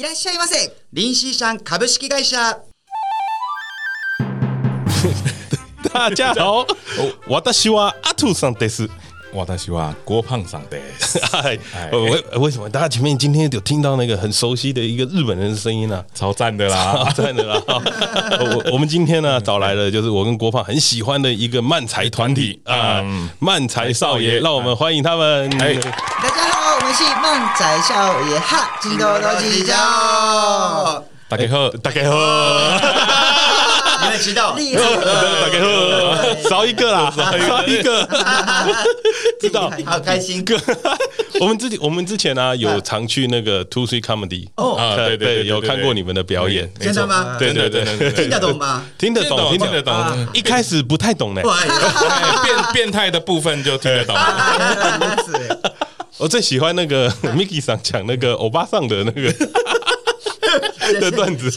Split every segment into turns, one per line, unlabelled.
いらっしゃいませ。
林西山株式会社。
大家好，私は阿土さんです。
私は郭胖桑です。
哎，为为什么大家前面今天有听到那个很熟悉的一个日本人的声音呢？
超赞的啦，
超赞的啦！我我们今天呢找来了，就是我跟郭胖很喜欢的一个漫才团体啊，漫才少爷，让我们欢迎他们。哎，
大家好，我们是漫才少爷哈，金多多指教。
大家好，
大家好。
知道？
厉害！
少一个啦，少一个，知道？
好开心。
哥，我们之前我们之前呢有常去那个 Two Three Comedy
哦，对对，
有看过你们的表演，
真的吗？
对对对，
听得懂吗？
听得懂，听得懂。一开始不太懂呢，
变变态的部分就听得懂。
我最喜欢那个 Mickey 上讲那个欧巴桑的那个的段子。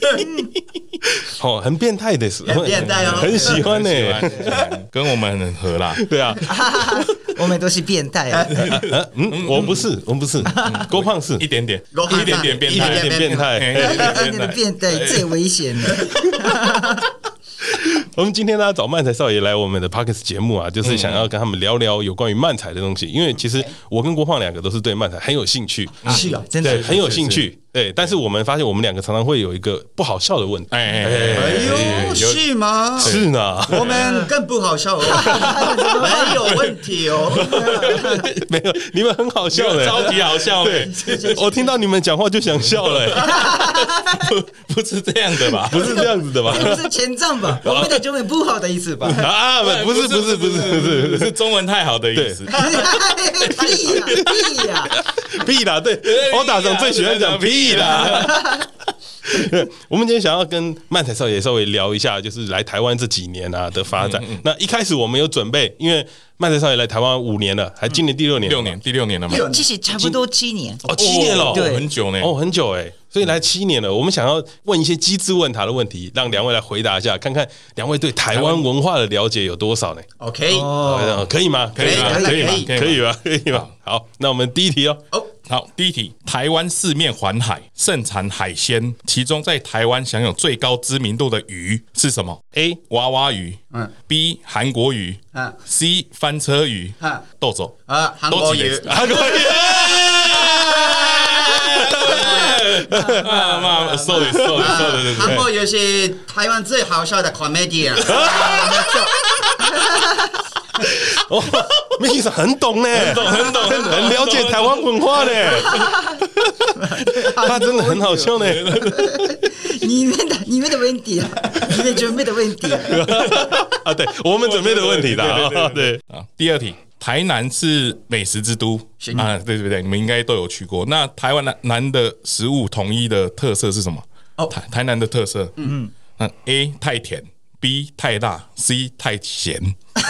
哦，很变态的是，
很变态哦，
很喜欢呢，
跟我们很合啦。
对啊，
我们都是变态啊。
嗯，我不是，我不是，郭胖是。
一点点，一点点变态，
一点点变态，
一点点变态。最危险了。
我们今天呢找漫才少爷来我们的 Parkes 节目啊，就是想要跟他们聊聊有关于漫才的东西，因为其实我跟郭胖两个都是对漫才很有兴趣，
是啊，真的。
很有兴趣。对，但是我们发现我们两个常常会有一个不好笑的问题。
哎哎
呦，是吗？
是呢，
我们更不好笑哦，没有问题哦，
没有，你们很好笑的，
超级好笑。
对，我听到你们讲话就想笑了，
不不是这样的吧？
不是这样子的吧？
不是前兆吧？我们的中文不好的意思吧？
啊，不是，不是，不是，不是，
是中文太好的意思。
屁呀，屁呀，
屁啦！对，我大总最喜欢讲屁。啦，我们今天想要跟曼才少爷稍微聊一下，就是来台湾这几年啊的发展。那一开始我们有准备，因为曼才少爷来台湾五年了，还今年第六年，
六年，第六年了嘛？
其实差不多七年
哦，七年了，
对，
很久呢，
哦，很久哎，所以来七年了。我们想要问一些机智问答的问题，让两位来回答一下，看看两位对台湾文化的了解有多少呢
？OK，
可以吗？
可以吗？
可以吗？可以吗？可以吗？好，那我们第一题哦。
哦。
好，第一题，台湾四面环海，盛产海鲜，其中在台湾享有最高知名度的鱼是什么？A. 娃娃鱼，嗯，B. 韩国鱼，嗯，C. 翻车鱼，嗯，豆走
啊，韩国鱼，
韩国鱼，
妈妈，sorry，sorry，sorry，
韩国鱼是台湾最好笑的 comedy 啊。
哦，Mickey 桑很懂呢，
很懂，很懂，
很了解台湾文化呢。他真的很好笑呢。
你们的、你们的问题，你们准备的问题
啊，对，我们准备的问题的。对
啊，第二题，台南是美食之都啊，对对对，你们应该都有去过。那台湾南南的食物统一的特色是什么？哦，台台南的特色，嗯嗯，A 太甜。B 太大，C 太咸。哦，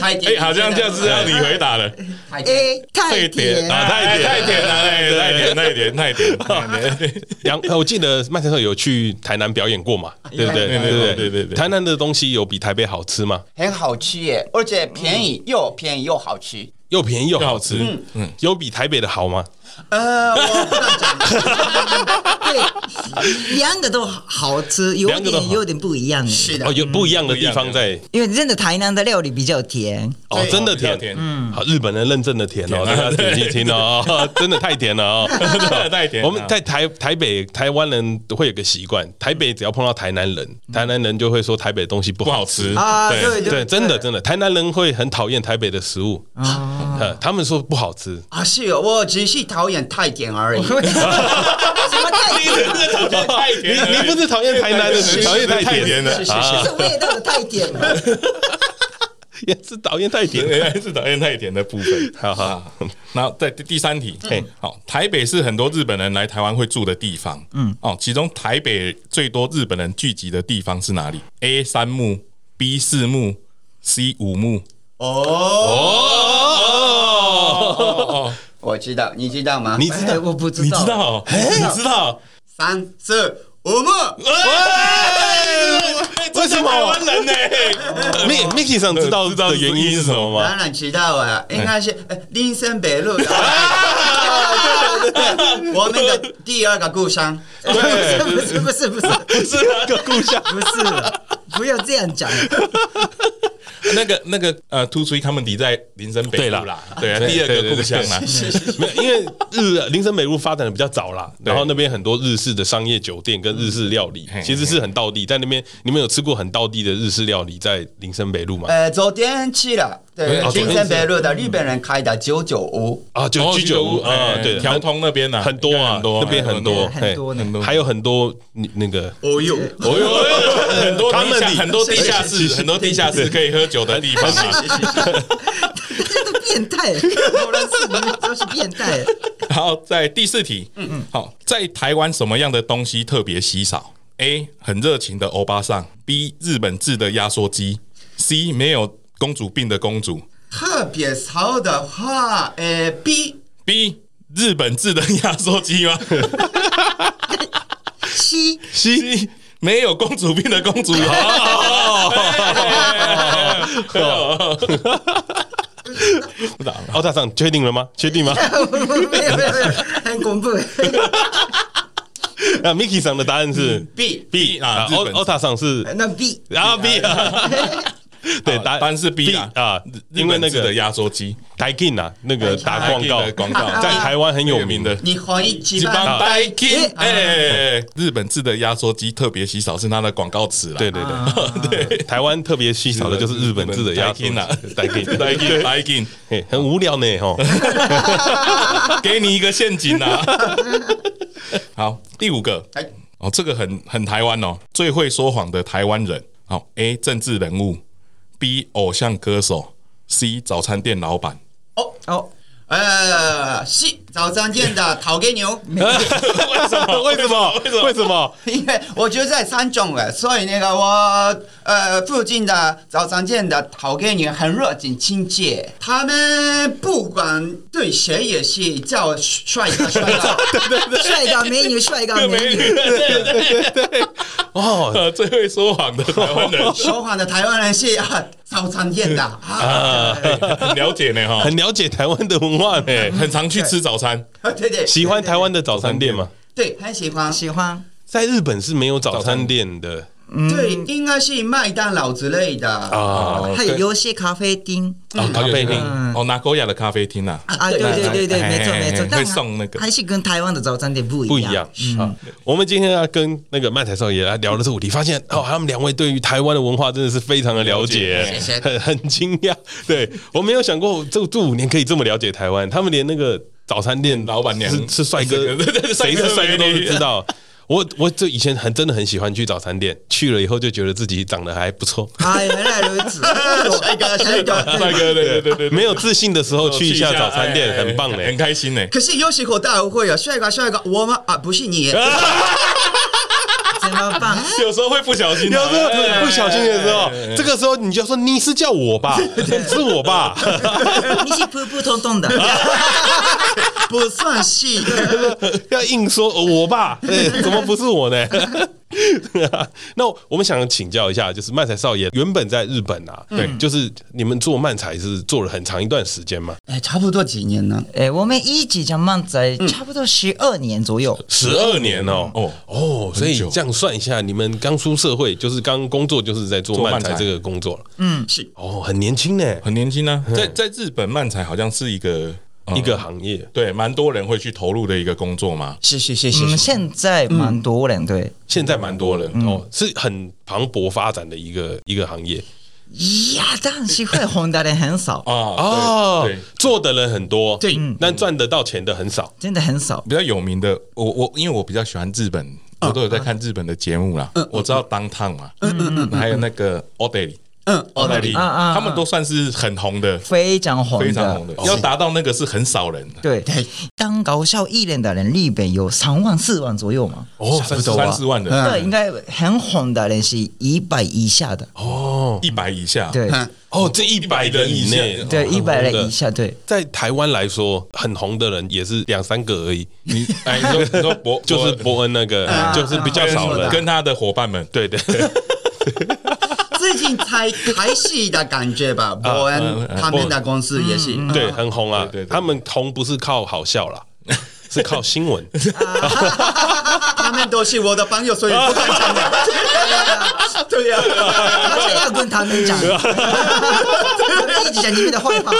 太 甜，
好像这样是要你回答了。
A 太甜
啊，太甜，太甜了，太甜，太甜，太甜，太甜。
杨，我记得漫才少爷有去台南表演过嘛？对不对？对对对对对。台南的东西有比台北好吃吗？
很好吃耶，而且便宜，又便宜又好吃，
又便宜又好吃。嗯嗯，有比台北的好吗？
呃，我不敢讲。
对，两个都好吃，有点有点不一样。
是的，
哦，有不一样的地方在，
因为真的台南的料理比较甜。
哦，真的甜，嗯，好，日本人认证的甜哦，大家仔细听 哦，真的太甜了哦，
太甜。
我们在台台北台湾人会有个习惯，台北只要碰到台南人，台南人就会说台北东西不好吃。
啊，对
对，真的真的，台南人会很讨厌台北的食物。啊，他们说不好吃。
啊，是哦，我只是讨厌太甜而已。
什么太甜？
你你不是讨厌台南的，是讨厌太甜的，
是是是，味道的太甜了，
也是讨厌太甜，
原来是讨厌太甜的部分。好好，然后在第三题，嘿，好，台北是很多日本人来台湾会住的地方，嗯，哦，其中台北最多日本人聚集的地方是哪里？A 三木，B 四木，C 五木。
哦哦，我知道，你知道吗？
你知道？
我不知道，
你知道？你知道？
三四五木，
为什么？
台湾人呢
？Mickey Mickey 上知道知道的原因是什么吗？
当然知道啊，应该是林森北路。对对对，我们的第二个故乡。
不是不是不是不是
不是那个故乡，
不是，不要这样讲。
那个那个呃，突出他们抵在林森北路啦，对啊，第二个故乡啦。
没有，因为日林森北路发展的比较早啦，然后那边很多日式的商业酒店跟日式料理，其实是很道地。在那边，你们有吃过很道地的日式料理在林森北路吗？
呃，昨天去了，对，林森北路的日本人开的九九屋
啊，九居酒屋啊，对，
条通那边呢
很多啊，那边很多
很多很多，
还有很多那个
哦哟
哦哟，很多他们很多地下室，很多地下室可以喝酒的地方啊。
这都变态，果然是你们都是变态。
好，在第四题，嗯嗯，好，在台湾什么样的东西特别稀少？A. 很热情的欧巴桑，B. 日本制的压缩机，C. 没有公主病的公主。
特别少的话，呃，B
B 日本制的压缩机吗？
C
C
没有公主病的公主。
不打奥大上确定了吗？确定吗？
没有没有没有，很恐怖。
那 Mickey 上的答案是
B
B 啊，奥奥塔上是
那 B，
然后 B 啊。对，答
案是 B 啊，因为那个的压缩机
，Daikin 啊，那个打广告
广告
在台湾很有名的。
你怀疑几班
Daikin？哎，日本制的压缩机特别稀少，是它的广告词了。
对对对 对，台湾特别稀少的就是日本制的压缩机。
Daikin，Daikin，Daikin，
很无聊呢，吼。
给你一个陷阱啊！好，第五个，哦，这个很很台湾哦，最会说谎的台湾人。好，A 政治人物。B 偶像歌手，C 早餐店老板。
哦哦，呃，C 早餐店的讨给牛。
为什么？为什么？为什么？
为什么因为我觉得在三中了，所以那个我呃附近的早餐店的讨给牛很热情亲切，他们不管对谁也是叫帅哥帅哥，
帅哥美女帅哥美女，
对对对对。哦，最会说谎的台湾人，
说谎的台湾人是啊，早餐店的啊，
很了解呢哈，
很了解台湾的文化呢，
很常去吃早餐，
对对，
喜欢台湾的早餐店吗？
对，很喜欢，
喜欢。
在日本是没有早餐店的。
对，应该是麦当劳之类的。
啊，
还有有些咖啡厅，
咖啡厅。哦，拿高雅的咖啡厅呐
啊，对对对对，没错没错，
会送那个，
还是跟台湾的早餐店不一样。
不一样啊！我们今天要跟那个麦才少爷来聊的这个主题，发现哦，他们两位对于台湾的文化真的是非常的了解，很很惊讶。对，我没有想过这这五年可以这么了解台湾，他们连那个早餐店
老板娘
是帅哥，谁是帅哥都知道。我我就以前很真的很喜欢去早餐店，去了以后就觉得自己长得还不错。
哎，原来如此，帅哥帅哥
帅哥，对对对对，
没有自信的时候去一下早餐店，很棒嘞，
很开心嘞。
可是有时候大家会啊，帅哥帅哥，我们啊不是你，
怎 么办？
有时候会不小心，
有时候不小心的时候，这个时候你就说你是叫我吧，是我吧？
你是普普通通的。
不算是，
要硬说我吧？怎么不是我呢？那我们想请教一下，就是漫才少爷原本在日本啊，对，就是你们做漫才是做了很长一段时间嘛？
哎，差不多几年呢？
哎，我们一起讲漫才差不多十二年左右，
十二年哦，哦哦，所以这样算一下，你们刚出社会，就是刚工作，就是在做漫才这个工作了。
嗯，
是
哦，很年轻呢，
很年轻呢，在在日本漫才好像是一个。一个行业，对，蛮多人会去投入的一个工作嘛。
是是是是，
现在蛮多人，对，
现在蛮多人哦，是很蓬勃发展的一个一个行业。
呀，但是会红的人很少。
啊哦，对，做的人很多，
对，
但赚得到钱的很少，
真的很少。
比较有名的，我我因为我比较喜欢日本，我都有在看日本的节目啦。我知道当烫嘛，嗯嗯嗯，还有那个 Odaily。
嗯，
奥黛丽，
啊啊啊。
他们都算是很红的，
非常红的，
非常红的，要达到那个是很少人。的。
对，当搞笑艺人的人，日本有三万四万左右嘛？
哦，
三三四万的，
对，应该很红的人是一百以下的。
哦。
一百以下，
对。
哦，这一百人以内，
对，一百人以。下，对。
在台湾来说，很红的人也是两三个而已，
你 哎，你说你说伯
就是伯恩那个，就是比较少人。
跟他的伙伴们，
对对，
最 近才开始的感觉吧。伯恩他们的公司也是，
对，很红啊。
对
他们红不是靠好笑啦，是靠新闻。
他们都是我的朋友，所以不敢讲的。对呀，
而且要跟他们讲，一直讲你们的坏话，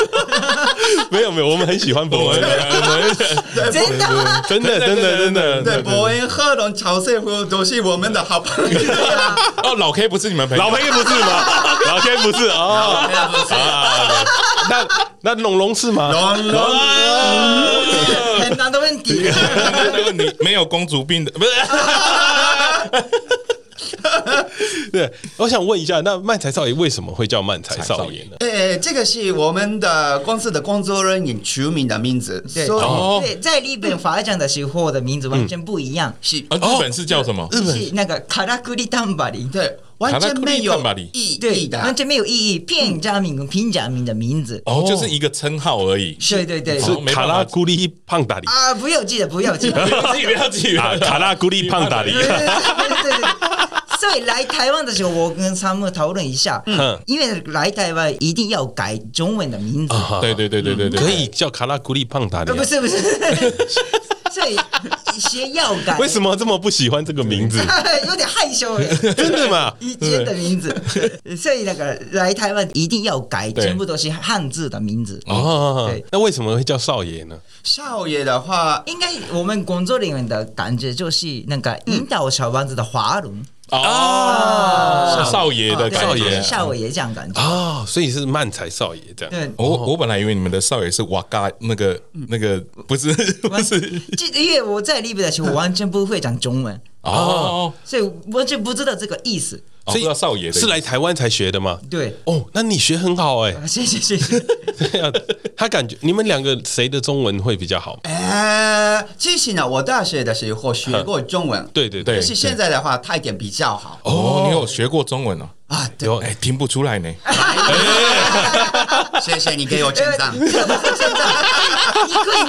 没有没有，我们很喜欢伯恩，
真的吗？
真的真的真的。
对，伯恩、贺龙、乔瑟夫都是我们的好朋友。
哦，老 K 不是你们朋友，
老 K 不是吗？老 K 不是哦。啊，那那龙龙是吗？
龙龙，
很难的问题。
那个你没有公主病的，不是？
对，我想问一下，那漫才少爷为什么会叫漫才少爷呢？
呃，这个是我们的公司的工作人员取名的名字，
对
所以
哦
对，在日本发展的时候的名字完全不一样，
是
啊，日本是叫什么？
是那个卡拉クリタンバリ。
对， 完全没有意义
对，
的，
完全没有意义。片假名跟平假名的名字，
哦，就是一个称号而已。
对对对，
是卡拉古里胖达里
啊，不要记得，不要记得。
不要记
啊，卡拉咕哩胖达里。
对对对对对。所以来台湾的时候，我跟他们讨论一下，
嗯，
因为来台湾一定要改中文的名字。
对对对对对对，
可以叫卡拉古里胖达里。
不是不是，所以一些要改。
为什么这么不喜欢这个名字？
有点害羞，
真的吗？
以前的名字，所以那个来台湾一定要改，全部都是汉字的名字。
哦
对，
那为什么会叫少爷呢？
少爷的话，
应该我们工作人员的感觉就是那个引导小王子的华伦。
哦，少爷的
少爷
少爷这样感觉。
哦，所以是漫才少爷这样。
对，
我我本来以为你们的少爷是瓦嘎那个那个不是不是。
这因为我在日本的时候完全不会讲中文，
哦，
所以我就不知道这个意思。
所以少爷
是来台湾才学的吗？
对，
哦，那你学很好哎。
谢谢谢谢。
对啊，他感觉你们两个谁的中文会比较好？
呃，其实呢，我大学的时候学过中文，
对对对
但，是现在的话，泰点比较好
哦，你有学过中文哦？
啊。对，
有
哎，听不出来呢。
谢谢你给我称赞。
你可以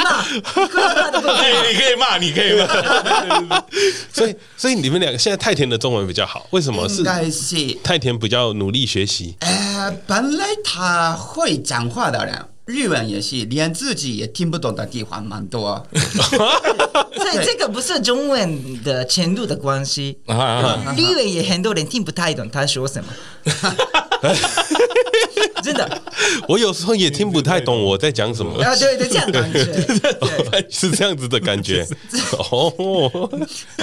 骂，你可以骂
哎，你可以骂，你可以骂。
所以所以你们两个现在太田的中文比较好，为什么是
应该是
太田比较努力学习？
呃，本来他会讲话的人，日文也是，连自己也听不懂的地方蛮多。
所以这个不是中文的程度的关系，
啊
日文也很多人听不太懂他说什么。真的。
我有时候也听不太懂我在讲什么，
啊，对对，这样感觉，
是这样子的感觉。哦，
哦，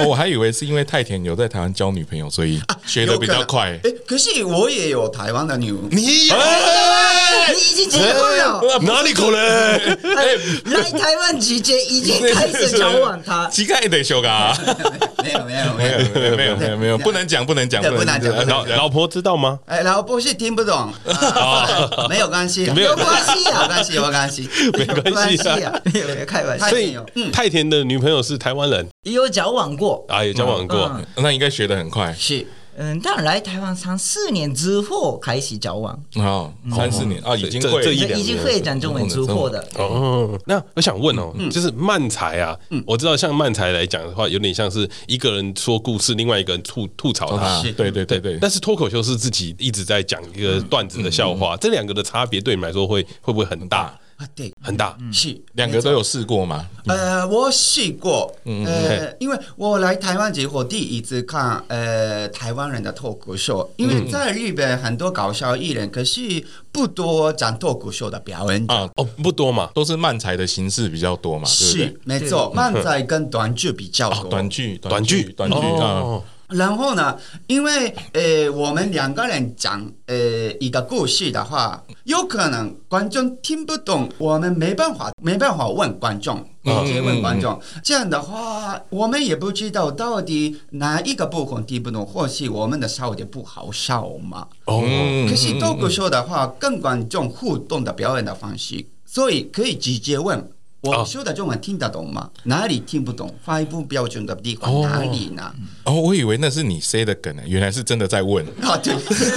我还以为是因为太田有在台湾交女朋友，所以学的比较快。
哎，可是我也有台湾的女，
你？
你已经结婚了，
哪里可能？
哎来台湾直接已经开始交往他，
膝盖得修嘎，
没有没有
没有没有没有没有没有，不能讲不能
讲不能讲
老老婆知道吗？
哎，老婆是听不懂，啊没有关系，
没有。
有关系啊
没关系，有
关系。没关
系没有开玩笑
太，
所以
嗯。
太田的女朋友是台湾人？
也有交往过，
啊，有交往过。
嗯
那应该学的很快。
是
嗯，但来台湾三四年之后开始交往，
哦，三四年啊，已经
这
会
这一
已经会讲中文之后的，
哦，那我想问哦，就是漫才啊，我知道像漫才来讲的话，有点像是一个人说故事，另外一个人吐吐槽他。
啊。，对对对对，
但是脱口秀是自己一直在讲一个段子的笑话，这两个的差别对你们来说会会不会很大？
啊，对，
很大。
是
两个都有试过吗？
呃，我试过，呃，因为我来台湾之后第一次看呃台湾人的脱口秀，因为在日本很多搞笑艺人，可是不多讲脱口秀的表演。
啊，
哦，不多嘛。
都是漫才的形式比较多嘛，
是？没错，漫才跟短剧比较
啊，
多。
短剧
短剧，
短剧啊
哦，
然后呢，因为呃我们两个人讲呃一个故事的话，有可能观众听不懂，我们没办法没办法问观众直接问观众。这样的话，我们也不知道到底哪一个部分听不懂，或许我们的笑点不好笑嘛。
哦，
可是脱口秀的话，跟观众互动的表演的方式，所以可以直接问。我说的中文听得懂吗？哪里听不懂？发音不标准的地方哪里呢？
哦，我以为那是你塞的梗呢，原来是真的在问。
啊，对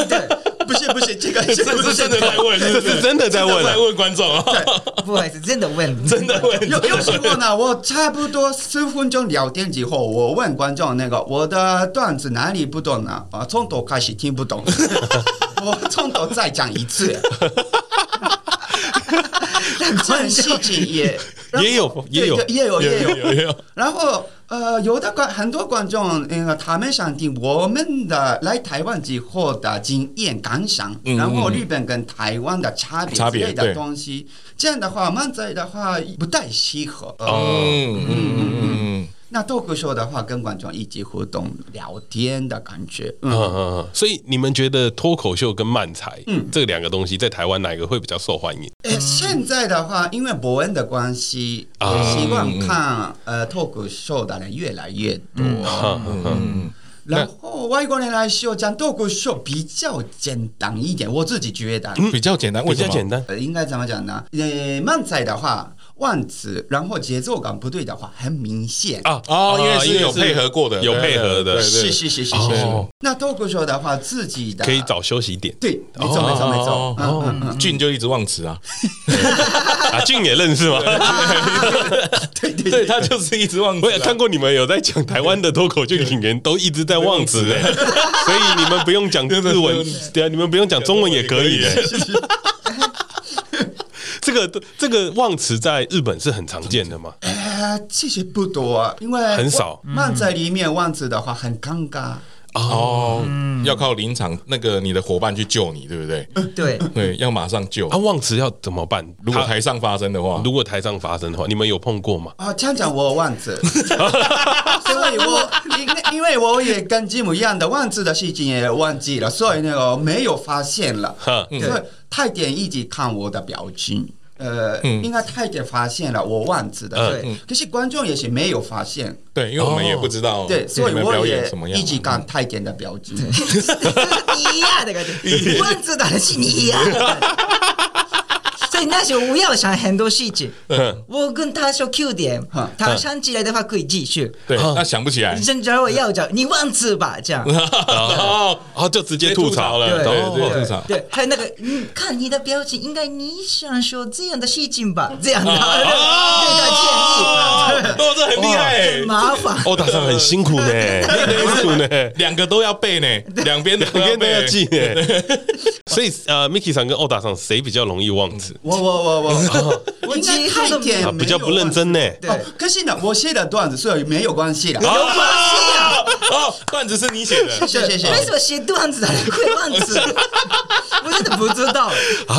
对，不是不是，这个
这是真的在问，
这是真的在问，
在问观众啊。
不好意思，真的问，
真的问。
有有时候呢，我差不多十分钟聊天之后，我问观众那个我的段子哪里不懂呢？啊，从头开始听不懂，我从头再讲一次。这种事情也
也有也有
也有也有
也有，
然后呃，有的观很多观众，呃，他们想听我们的来台湾之后的经验感想，然后日本跟台湾的差别之类的东西。这样的话，漫才的话不太适合。
嗯嗯嗯嗯。
那脱口秀的话，跟观众一起互动聊天的感觉，
嗯。嗯嗯，所以你们觉得脱口秀跟漫才，嗯，这两个东西在台湾哪一个会比较受欢迎？
诶，现在的话，因为伯恩的关系，希望看呃脱口秀的人越来越多，嗯，然后外国人来说讲脱口秀比较简单一点，我自己觉得。
比较简单，
比较简单，
应该怎么讲呢？呃，漫才的话。万词，然后节奏感不对的话，很明显。
啊哦，因为是有配合过的，
有配合的，
是是是是是。那脱口秀的话，自己的
可以找休息点，
对，没错没错没错。
嗯，俊就一直忘词啊，
啊，俊也认识吗？
对对
对，他就是一直忘词。
我也看过你们有在讲台湾的脱口秀演员都一直在忘词的，所以你们不用讲日文，对啊，你们不用讲中文也可以。这个这个忘词在日本是很常见的吗？
呃，其实不多啊，因为
很少。
漫在里面忘词的话很尴尬
哦，要靠临场那个你的伙伴去救你，对不对？
对
对，要马上救。
他忘词要怎么办？
如果台上发生的话，
如果台上发生的话，你们有碰过吗？
啊，这样讲我忘词，所以我因因为我也跟吉姆一样的忘词的事情也忘记了，所以那个没有发现了。所以泰典一直看我的表情。呃，应该太监发现了我忘记的，对，可是观众也是没有发现，
对，因为我们也不知道，
对，所以我也一直看太监的表情，
你呀，那个 忘记的是你呀。那时候我要想很多细节，我跟他说 Q 点，他想起来的话可以继续。
对，他想不起来。
甚至我要讲你忘词吧，这样。
然后就直接吐槽了，
对
对
吐槽。对，还有那个，你，看你的表情，应该你想说这样的事情吧，这样的。对他建议。
哦，这很厉害，
很麻烦。
欧大上很辛苦呢，辛苦呢，
两个都要背呢，两边两边都要记呢。所以呃，Miki 上跟欧大上谁比较容易忘词？
我我我我，我 应该太点
比较不认真呢。
对，可是呢，我写的段子所以没有关系的。
有关系啊！
哦，段子是你写的，
谢谢谢谢。
为什么写段子还会忘词？我真的不知道啊。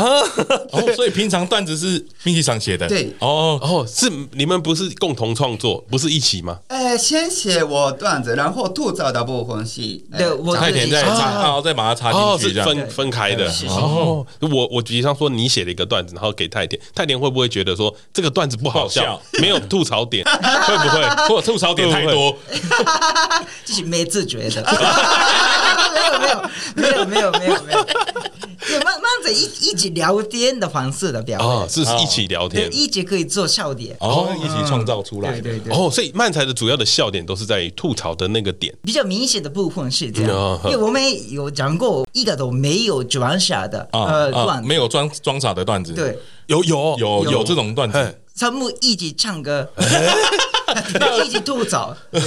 哦，所以平常段子是 Miki 桑写的。
对，
哦哦，是你们不是共同创作，不是一起吗？
哎，先写我段子，然后吐槽的部分是
对，我
太田再插，然后再把它插进去，这样
分分开的。哦，我我举上说你写了一个段子，然后给太田，太田会不会觉得说这个段子不好笑，没有吐槽点，会不会？或者吐槽点太多？
就是 没自觉的，没有没有没有没有没有没有，就慢慢子一一起聊天的方式的表演，
哦，是一起聊天，
一起可以做笑点，
哦，一起创造出来，
对对对，
哦，所以漫才的主要的笑点都是在吐槽的那个点，
比较明显的部分是这样，因为我们有讲过一个都没有装傻的，呃，段
没有装装傻的段子，
对，
有有
有有这种段子，
全部一起唱歌，一起吐槽。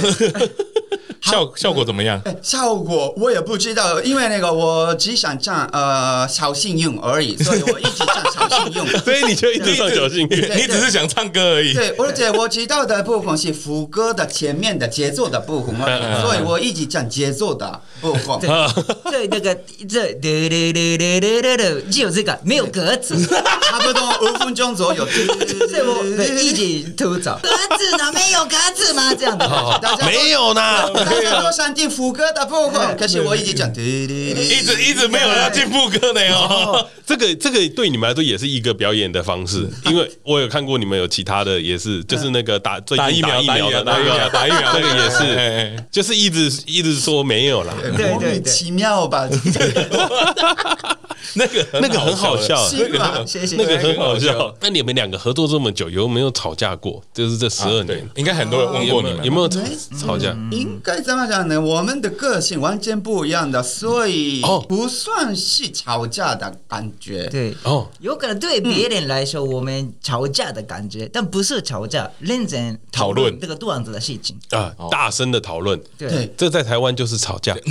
效效果怎么样？
效果我也不知道，因为那个我只想唱呃小幸运而已，所以我一直唱小幸运。
所以你就一直唱小幸运，
你只是想唱歌而已。
对，而且我知道的部分是副歌的前面的节奏的部分，所以我一直唱节奏的部分。
对，那个这对对对对对对对，只有这个没有格子，
差不多五分钟左右。
所以我一直 吐槽格子呢？没有格子吗？这样的，
没有呢。啊，可以啊
我。想进副歌的部分，可是我一直讲，对对对，
一直一直没有要进副歌的 哦。
这个这个对你们来说也是一个表演的方式，因为我有看过你们有其他的，也是就是那个打最近
打疫苗
打疫苗的那个
打疫苗
那个也是，就是一直一直说没有啦。
莫名其妙吧？
那个
那个很好笑？
谢谢。
那个很好
那个很好
笑
笑。
那你们两个合作这么久，有没有吵架过？就是这十二
对。
年，，
应该很多人问过你们，
有没有吵吵架？
应该怎么讲呢？我们的个性完全不一样的，所以
哦。
不算是吵架的感觉。
对，
哦，
有可能对别人来说，我们吵架的感觉，但不是吵架，认真讨
讨论。
论这个段子的事情。
啊，大声的讨论，
对。
对，
这在台湾就是吵架。
对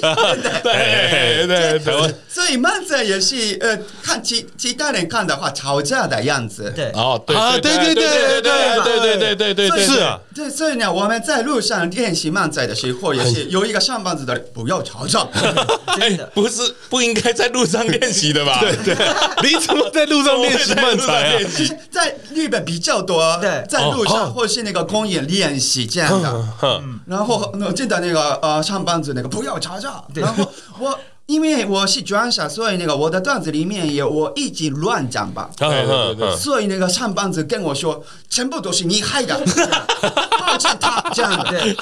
对。
台湾
所以漫才也是呃，看其其他人看的话，吵架的样子。
对，
哦，对
啊对对对
对
对
对对对对对对，
是啊，
对，所以呢，我们在路上练习漫才的时候，也是有一个上班族的人不要吵架。
哎，不是不应该在路上练习的吧？对对，
你怎么在路上练习漫才啊？
练习
在日本比较多，
对
在路
哦
上或是那个公园练习这样的。
哼
然后我记得那个呃上班族那个不要吵架，然后我因为我是专场，所以那个我的段子里面有我一直乱讲吧。
对对对
所以那个上班族跟我说，全部都是你害的，抱歉他这样的，
对，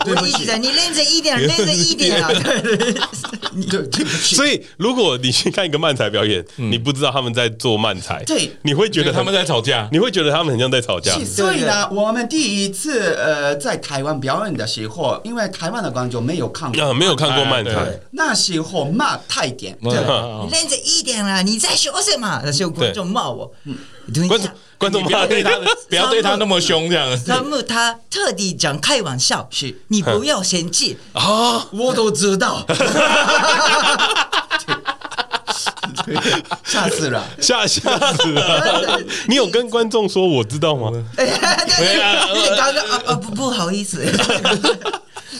对不起
我一直，在，你认真一点，认真一点啊！对对对
对对不起。
所以，如果你去看一个漫才表演，你不知道他们在做漫才，
对
你会觉得
他们
在，
吵架。
你会觉得他们很像在吵架。
是所以呢，我们第一次呃在台湾表演的时候，因为台湾的观众没有看过，
啊，没有看过漫
哎
才，
那时候骂太点，
对
你认真一点啦！你在说什么？那时候观众骂我，
对观众观众
不要对他，不要对他那么凶，这样。
他们他特地讲开玩笑，
是
你不要嫌弃，
啊，
我都知道，吓死了。
吓吓死了！你有跟观众说我知道
吗？刚刚啊啊不不好意思，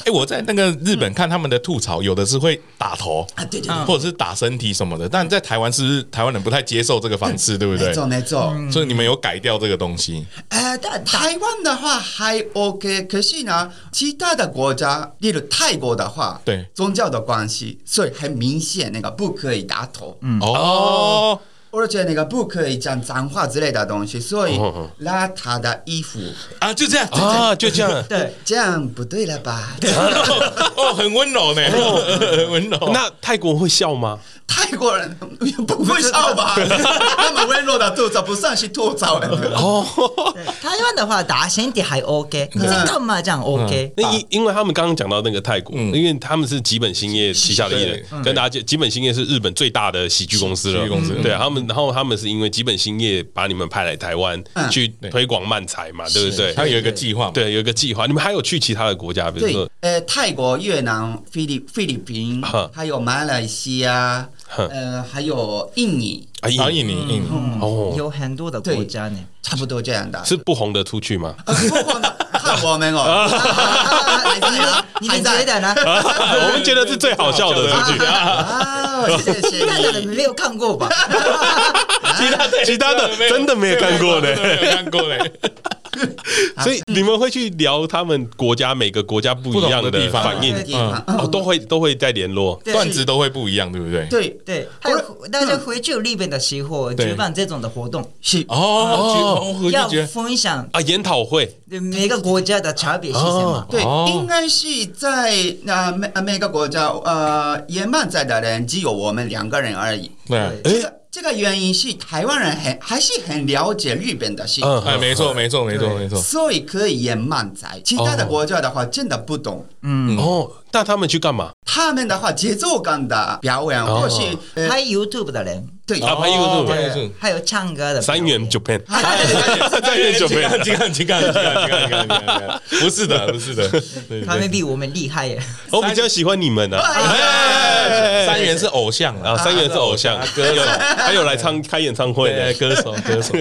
哎，我在那个日本看他们的吐槽，有的是会打头
啊，对对对，
或者是打身体什么的，但在台湾是不是台湾人不太接受这个方式，对不对？
没错没错。
所以你们有改掉这个东西。
呃，但台湾的话还 OK，可是呢，其他的国家，例如泰国的话，
对。
宗教的关系，所以很明显那个不可以打头，嗯，
哦，
而且那个不可以讲脏话之类的东西，所以
哦
邋遢的衣服，
啊，就这样
啊，就这样。
对，
这样不对了吧？
哦，很温柔呢，很温柔。
那泰国会笑吗？
泰国人不会笑吧？那么温柔的吐槽不算是吐槽。
哦，
台湾的话打身体还 OK，你在干嘛这样 OK？
那因因为他们刚刚讲到那个泰国，
嗯。
因为他们是吉本兴业旗下的艺人，跟大家讲，吉本兴业是日本最大的喜剧公司了。对他们，然后他们是因为吉本兴业把你们派来台湾
嗯。
去推广漫才嘛，对不对？
他有一个计划，
对，有一个计划。你们还有去其他的国家，比如
对
说，
呃，泰国、越南、菲律菲律
宾，
还有马来西亚，
哈
呃，还有印尼，
啊，印
尼，印尼，
哦，
有很多的国家呢，
差不多这样的。
是不红的出去吗？
呃不红的，看我们哦，
你们觉得呢？
我们觉得是最好笑的出去，
啊，谢谢
看的
你。
人没有看过吧？
其他其他的真的没有看过呢。
没有看过嘞。
所以你们会去聊他们国家每个国家不一
样的地方
反应
地方
哦，都会都会在联
络。
段子都会不一样，对不对？
对，
对，还有大家回去日本的时候举办这种的活动，
是
哦，
要分享
啊，研讨会
对每个国家的差别是什么。
对，
哦
应该是在呃每每个国家呃演漫在的人只有我们两个人而已。对，对这个原因是台湾人很还是很了解日本的戏，
嗯
哎，没错，没错，没错，没错。
所以可以演漫才。其他的国家的话真的不懂。
嗯哦，那他们去干嘛？
他们的话节奏感的表演，
哦
或是呃
拍 YouTube 的人，
对
啊拍 YouTube
拍
对
YouTube
还有唱歌的
三元 Japan，
三元九倍，你看，你看，你看，你看，你看，你看，不是的，不是的，
他们比我们厉害耶。
我比较喜欢你们啊。
哎 三元是偶像
啊，三元是偶像歌手，还有来唱开演唱会的
歌手，歌手。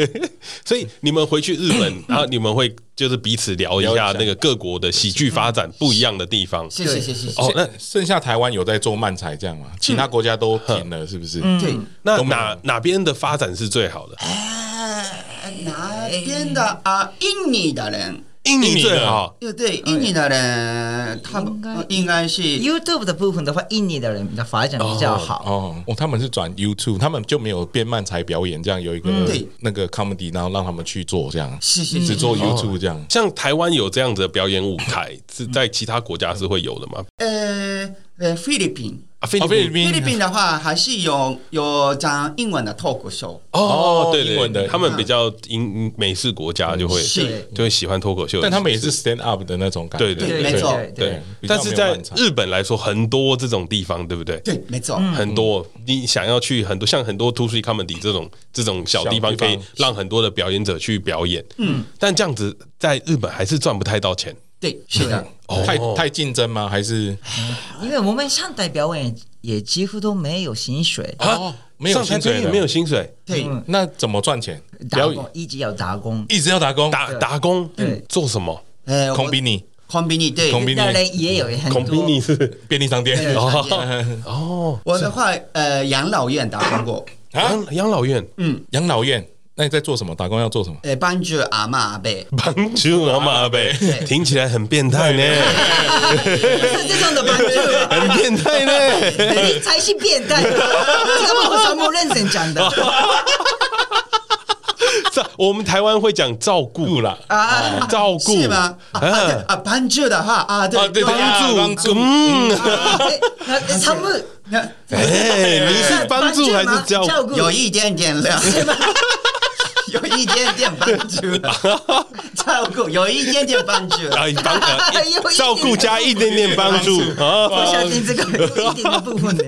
所以你们回去日本，然后你们会就是彼此聊一
下
下那个各国的喜剧发展不一样的地方。
谢谢谢谢。
哦，那
剩下台湾有在做漫才这样吗？其他国家都停了，是不是？
对，
那哪哪边的发展是最好的？
呃哪边的啊？印尼的人，
印尼最好。
对对，印尼的人，他们应该是
YouTube 的部分的话，印尼的人的发展比较好。
哦，哦，他们是转 YouTube，他们就没有变漫才表演这样有一个那个 comedy，然后让他们去做这样，
是是
只做 YouTube 这样。
像台湾有这样子的表演舞台，是在其他国家是会有的吗？
呃呃，菲律宾。
啊，菲律宾，
菲律宾。的话还是有有讲英文的脱口秀。
哦，对对对，他们比较英美式国家就会就会喜欢脱口秀，
但他们也是 stand up 的那种感觉，
对对，
没错，对。
但是在日本来说，很多这种地方，对不对？
对，没错，
很多。你想要去很多像很多 two three comedy 这种这种小地方，可以让很多的表演者去表演，嗯，但这样子在日本还是赚不太到钱。
对，是的，
太太竞争吗？还是？
因为我们上台表演也几乎都没有薪水。
啊，没有薪水，
没有薪水。
对，
那怎么赚钱？
打工，一直要打工，
一直要打工，
打打工，对，做什么？
呃，
空比尼，
空比尼，对，
空比尼
也有很多，
空比尼是
便利商店。
哦，
我的话，呃，养老院打工过。
啊，养老院，
嗯，
养老院。那你在做什么？打工要做什么？
哎，帮助阿妈阿伯，
帮助阿妈阿伯，听起来很变态呢。
是这种的帮助，
很变态呢。
你才是变态，这个我全部认真讲的。
这我们台湾会讲照顾啦，
啊，
照顾
是吗？啊，帮助的话啊，对对，
帮助，嗯，
他们，
哎，你是帮助还是照顾？
有一点点亮。有一点点帮助，照顾有一点点帮助。啊，
帮照顾加一点点帮助。啊，
我想听这个有一点的部分的。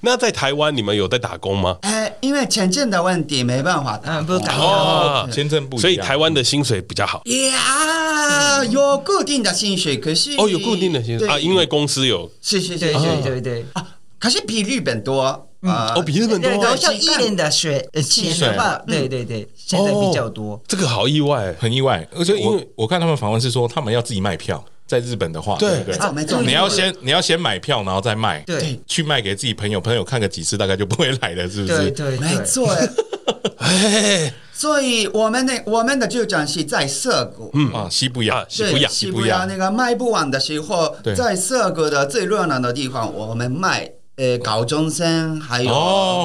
那在台湾你们有在打工吗？
哎，因为签证的问题没办法，
嗯，不打
哦，
签证不，
所以台湾的薪水比较好。
呀，有固定的薪水，可是
哦，有固定的薪水。啊，因为公司有，
是是是，
对对对。啊，
可是比日本多。
啊，哦，比日本多，
高校一年的学钱的话，对对对，现在比较多。
这个好意外，
很意外。而且因为我看他们访问是说，他们要自己卖票，在日本的话，
对。
没错没错，
你要先你要先买票，然后再卖，
对，
去卖给自己朋友，朋友看个几次，大概就不会来了，是不是？
对，
没错。哎，所以我们的我们的就讲是在涩谷，
嗯啊，西布亚，
西伯亚，西布亚。那个卖不完的时候，在涩谷的最热闹的地方，我们卖。呃，高中生还有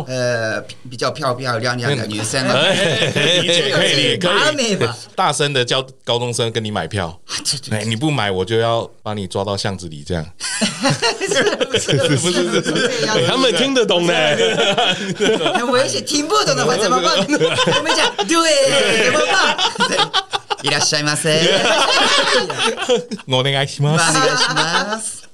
呃比较漂漂亮亮的女生，
理解可以理可以，大声的叫高中生跟你买票，哎，你不买我就要把你抓到巷子里这样，
不是？不是不是，
他们听得懂呢，
很危险，听不懂的话怎么办？我们讲对，怎么办？
いらっしゃいませ。
お愿いします。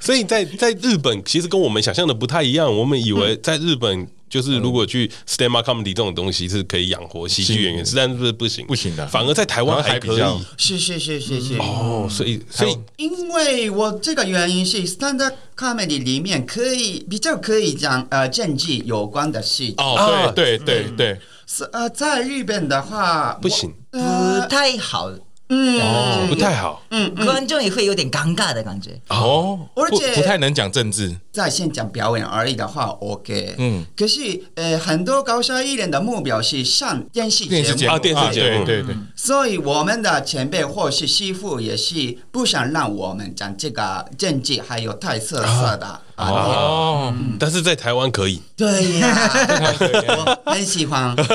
所以在在日本，其实跟我们想象的不太一样。我们以为在日本，就是如果去 stand up comedy 这种东西是可以养活喜剧演员，实在是不行，
不行的。
反而在台湾还可以。
是是是是是。
哦，所以所以，
因为我这个原因是 stand up comedy 里面可以比较可以讲呃政治有关的事情。
哦，对对对对。
是呃，在日本的话
不行，
不太好。
嗯，
哦，不太好，
嗯，观众也会有点尴尬的感觉，
哦，
而且
不太能讲政治，
在线讲表演而已的话，OK，嗯，可是呃，很多高校艺人的目标是上电视节目。
啊，电视节目，
对对，
所以我们的前辈或是师傅也是不想让我们讲这个政治还有太色色的
哦，但是在台湾可以，
对呀，我很喜欢。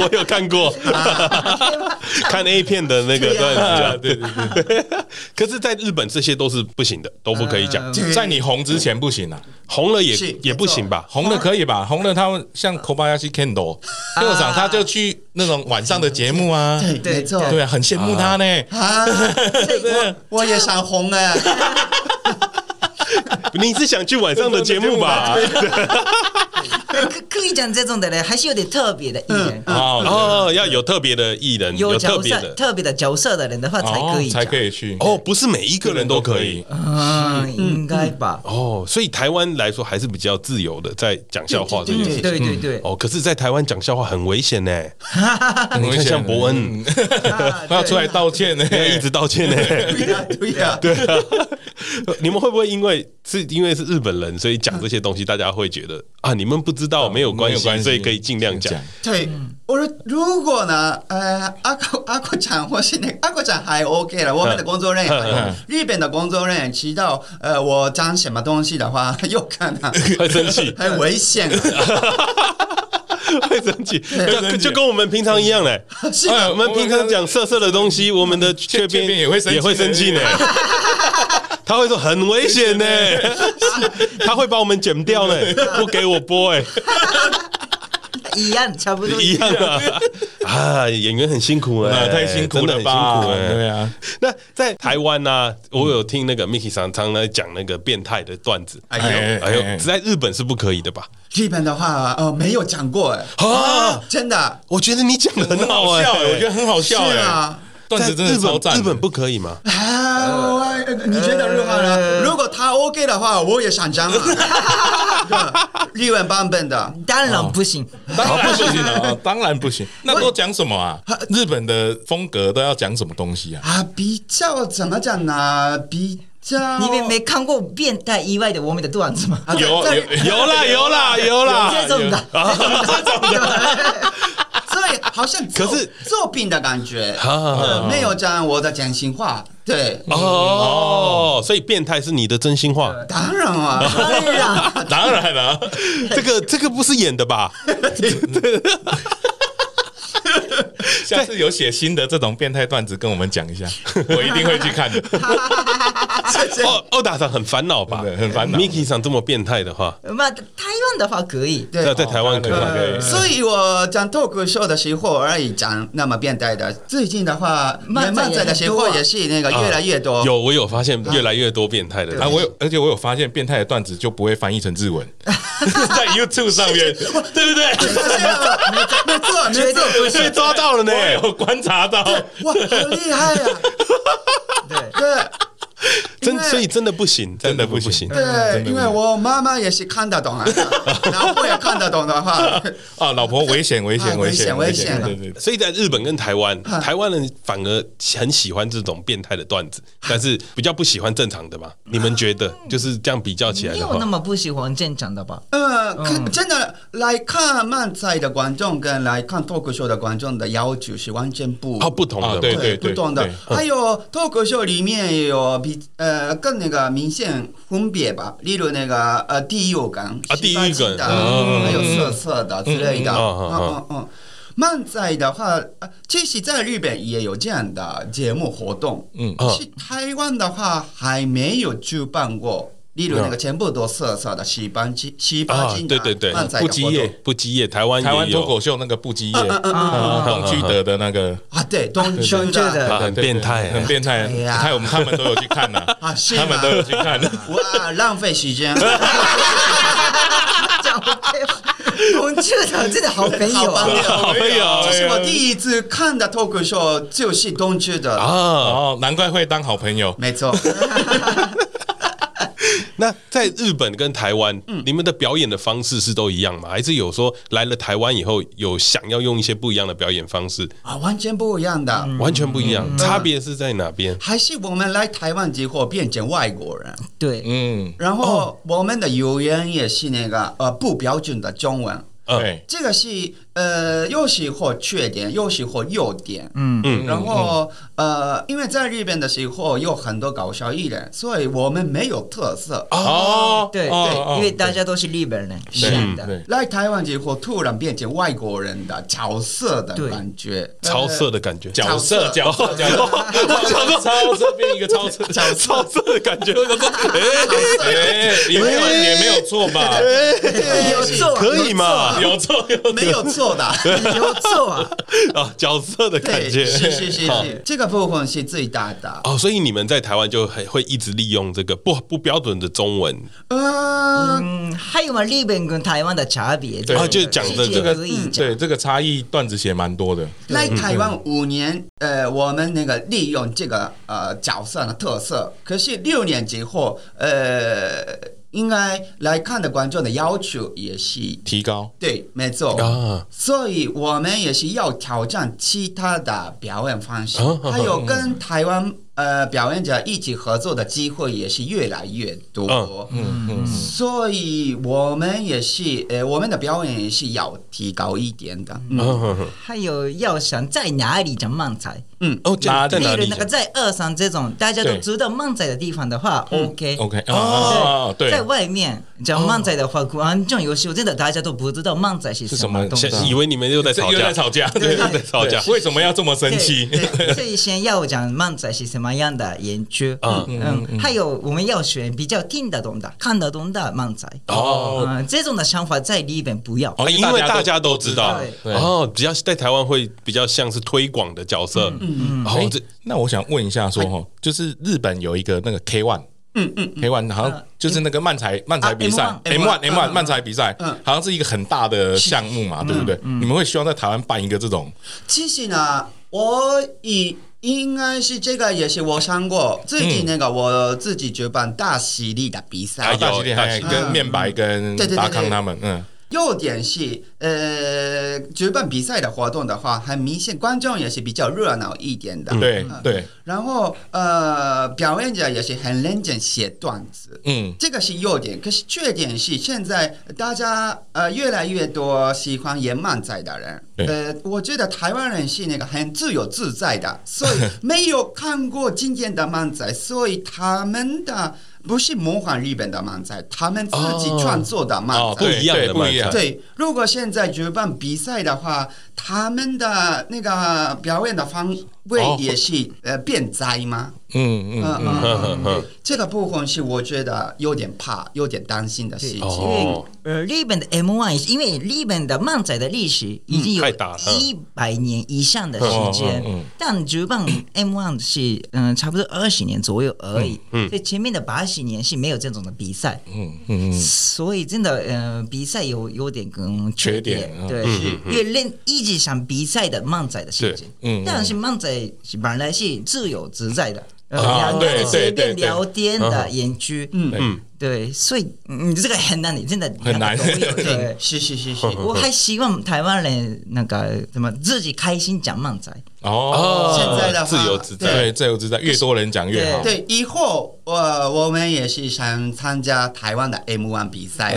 我有看过，看 A 片的那个段子，对对对。可是，在日本这些都是不行的，都不可以讲。
在你红之前不行啊，
红了也也不行吧？
红了可以吧？红了，他们像 Kobayashi Kendo 社长，他就去那种晚上的节目啊，
对对
对啊，很羡慕他呢。
啊，我也想红啊。
你是想去晚上的节目吧？
可以讲这种的人，还是有点特别的艺人。
哦，要有特别的艺人，有特别的。
特别的角色的人的话，才可以
才可以去。
哦，不是每一个人都可以，
嗯，应该吧？
哦，所以台湾来说还是比较自由的，在讲笑话这件事情，
对对对。
哦，可是，在台湾讲笑话很危险呢，很危险。像博恩，
他要出来道歉呢，
一直道歉呢，
对呀对呀，对啊。
你们会不会因为是因为是日本人，所以讲这些东西，大家会觉得啊，你们不知。知道没有
关系，
所以可以尽量讲。
对，我说如果呢，呃，阿国阿国讲或是那个阿国讲还 OK 了，我们的工作人
员
日本的工作人员知道，呃，我讲什么东西的话，有可能
会生气，
很危险。
会生
气，
就就跟我们平常一样嘞。
是
哎
我们平常讲色色的东西，我们的 雀
边边也会生气
也会生气呢。他会说很危险呢，他会把我们剪掉呢，不给我播哎，
一样，差不多
一样啊 啊！演员很辛苦哎，
啊，太辛苦
真的很辛？苦哎。
对啊，
那在台湾呢，我有听那个 Miki 常常来讲那个变态的段子，
哎
哎
呦，
哎呦，在日本是不可以的吧？
日本的话，呃，没有讲过哎，
啊，
真的
我觉得你讲的很
很
好哎，
笑哎，我觉得很好笑哎，
是啊。
日
超赞的。
本日本不可以吗？
啊，我你觉得如何呢？如果他 OK 的话，我也想讲啊。日文版本的，
当然不行。
当然不行当然不行。那都讲什么啊？日本的风格都要讲什么东西啊？
啊，比较怎么讲呢？比较
你们没看过变态以外的我们的段子吗？
啊
有有
有啦有啦有啦，
这种的，
所以好像
可是
作品的感觉，没有讲我的真心话。对，
哦，所以变态是你的真心话，
当然啊，
当然，
当然了，
这个这个不是演的吧？
下次有写新的这种变态段子，跟我们讲一下，我一定会去看的。
谢谢。
哦，欧达桑很烦恼吧？
对很烦恼
Miki 桑这么变态的话，
那，台湾的话可以。
对
在在台湾可以
所以我讲脱口秀的时候而已讲那么变态的。最近的话，
漫才也
漫才的时候也是那个越来越多。
有我有发现越来越多变态的
啊，我有，而且我有发现变态的段子就不会翻译成日文，在 YouTube 上面，对不
对？没
错，没错，
被抓到了呢。
我观察到，
哇，好厉害 呀！
对，
对
真所以真的不行，
真的不行。
对，因为我妈妈也是看得懂啊，老婆也看得懂的话，
啊，老婆危险，危险，
啊
危险，
危险。
对对对。
所以在日本跟台湾，台湾人反而很喜欢这种变态的段子，但是比较不喜欢正常的吧？你们觉得？就是这样比较起来，
没有那么不喜欢正常的吧？
呃，看真的来看漫才的观众跟来看脱口秀的观众的要求是完全不
哦，不同的
对
对不同的。
对。
还有脱口秀里面也有比呃更那个明显分别吧，例如那个呃地狱感
啊地狱梗
十八禁的，
嗯
还有色色的之类的。
嗯嗯
嗯。漫才的话，呃其实在日本也有这样的节目活
动，
是台湾的话还没有举办过。例如那个全部都色色的十八禁、十八
啊，
禁
对
对对，
不羁夜，不羁夜，台湾
台
湾
脱口秀那个不羁夜，
啊
东区德的那个，
啊，对，东
区德的
啊，很
对
变态，
很变态
哎，呀
害我们他们都有去看呐，
啊，是
他们都有去看。
哇，浪费时间。
讲同志的真的好朋友啊！
好朋友
这是我第一次看的脱口秀，就是东区的。
啊。
哦，难怪会当好朋友。
没错，
那在日本跟台湾，嗯你们的表演的方式是都一样吗？还是有说来了台湾以后，有想要用一些不一样的表演方式？
啊，完全不一样的。
完全不一样，差别是在哪边？
还是我们来台湾之后变成外国人，
对，
嗯，
然后我们的语言也是那个呃不标准的中文。
嗯
对，
这个是呃有时候缺点，有时候优点。
嗯，
嗯。
然后呃，因为在日本的时候有很多搞笑艺人，所以我们没有特色。
哦，
对
哦
对，因为大家都是日本人，一
对。
样的。
来台湾之后，突然变成外国人的角色的感觉，
超色的感觉，
角色。角色。角色，超色变一个超色，
角
超色的感觉。我想说，哎，
哎，也没有也没有错吧？
有错啊，
可以嘛？
有错。有
没有错的。
有错啊！
啊，角色的感，觉
是是是是，这个部分是最大的。
哦，所以你们在台湾就很会一直利用这个不不标准的中文
呃，
嗯，还有嘛，日本跟台湾的差别，
对
啊，就
讲这这个。
对，这个差异段子写蛮多的。
来台湾五年，呃，我们那个利用这个呃角色的特色，可是六年之后，呃，应该来看的观众的要求也是
提高，
对，没错。
啊，
所以我们也是要挑战其他的表演方式，还有跟台湾呃表演者一起合作的机会也是越来越多。
嗯嗯，
所以我们也是，呃，我们的表演也是要提高一点的。嗯，
嗯
还有要想在哪里讲漫才，
嗯
哦，在在哪里
例如那个？在二三这种大家都知道漫仔的地方的话，OK。
OK 哦，对
在，外面讲漫仔的话，观众有时候真的大家都不知道漫仔是什么东西。
先以为你们又在吵架，
又在吵架，
对，又在吵架。
为什么要这么生气？
对，所以先要讲漫仔是什么样的演出，
嗯
嗯嗯，还有我们要选比较听得懂的、看得懂的漫仔。
哦
嗯，这种的想法在里边不要。
哦
因为大家都知道
对，
哦，比较在台湾会比较像是推广的角色，嗯嗯，
哎
哦，这
那我想问一下，说哈，就是日本有一个那个 K One，嗯嗯，K One 好像就是那个漫才漫才比赛
啊
，M
M1
One M One 漫才比赛，好像是一个很大的项目嘛，对不对？你们会希望在台湾办一个这种？
其实呢，我以应该是这个也是我想过，最近那个我自己举办大喜力的比
赛，
大系列还跟面白跟达康他们，嗯，
优点是，呃，举办比赛的活动的话，很明显观众也是比较热闹一点的。
对对，
然后呃，表演者也是很认真写段子，
嗯，
这个是优点。可是缺点是，现在大家呃越来越多喜欢演漫才的人，呃，我觉得台湾人是那个很自由自在的，所以 没有看过经典的漫才，所以他们的不是模仿日本的漫才，他们自己创作的漫才。
哦，
不一样的
对不一样，
对，如果现在举办比赛的话，他们的那个表演的方位也是、呃变窄吗？
嗯嗯
嗯。
嗯，
这个部分是我觉得有点怕、有点担心的事情。
哦。
呃，日本的 M1，因为日本的漫展的历史已经有一百年以上的时间。
嗯嗯嗯，
但举办 M1 是嗯差不多二十年左右而已，所以前面的八十年是没有这种的比赛，
嗯嗯嗯，
所以真的呃比赛有有点跟缺点
缺点，嗯。
对，因为练一直想比赛的漫才的心情，但是漫才是本来是自由自在的，然
后
两个人随便聊天的演出，嗯。
嗯，
对，所以你这个很难，你真的
很
难。对，
是是是是，
我还希望台湾人那个什么自己开心讲漫才，
哦，
现在的话
自由自在，
对，自由自在，越多人讲越好。
对，以后我我们也是想参加台湾的 M1 比赛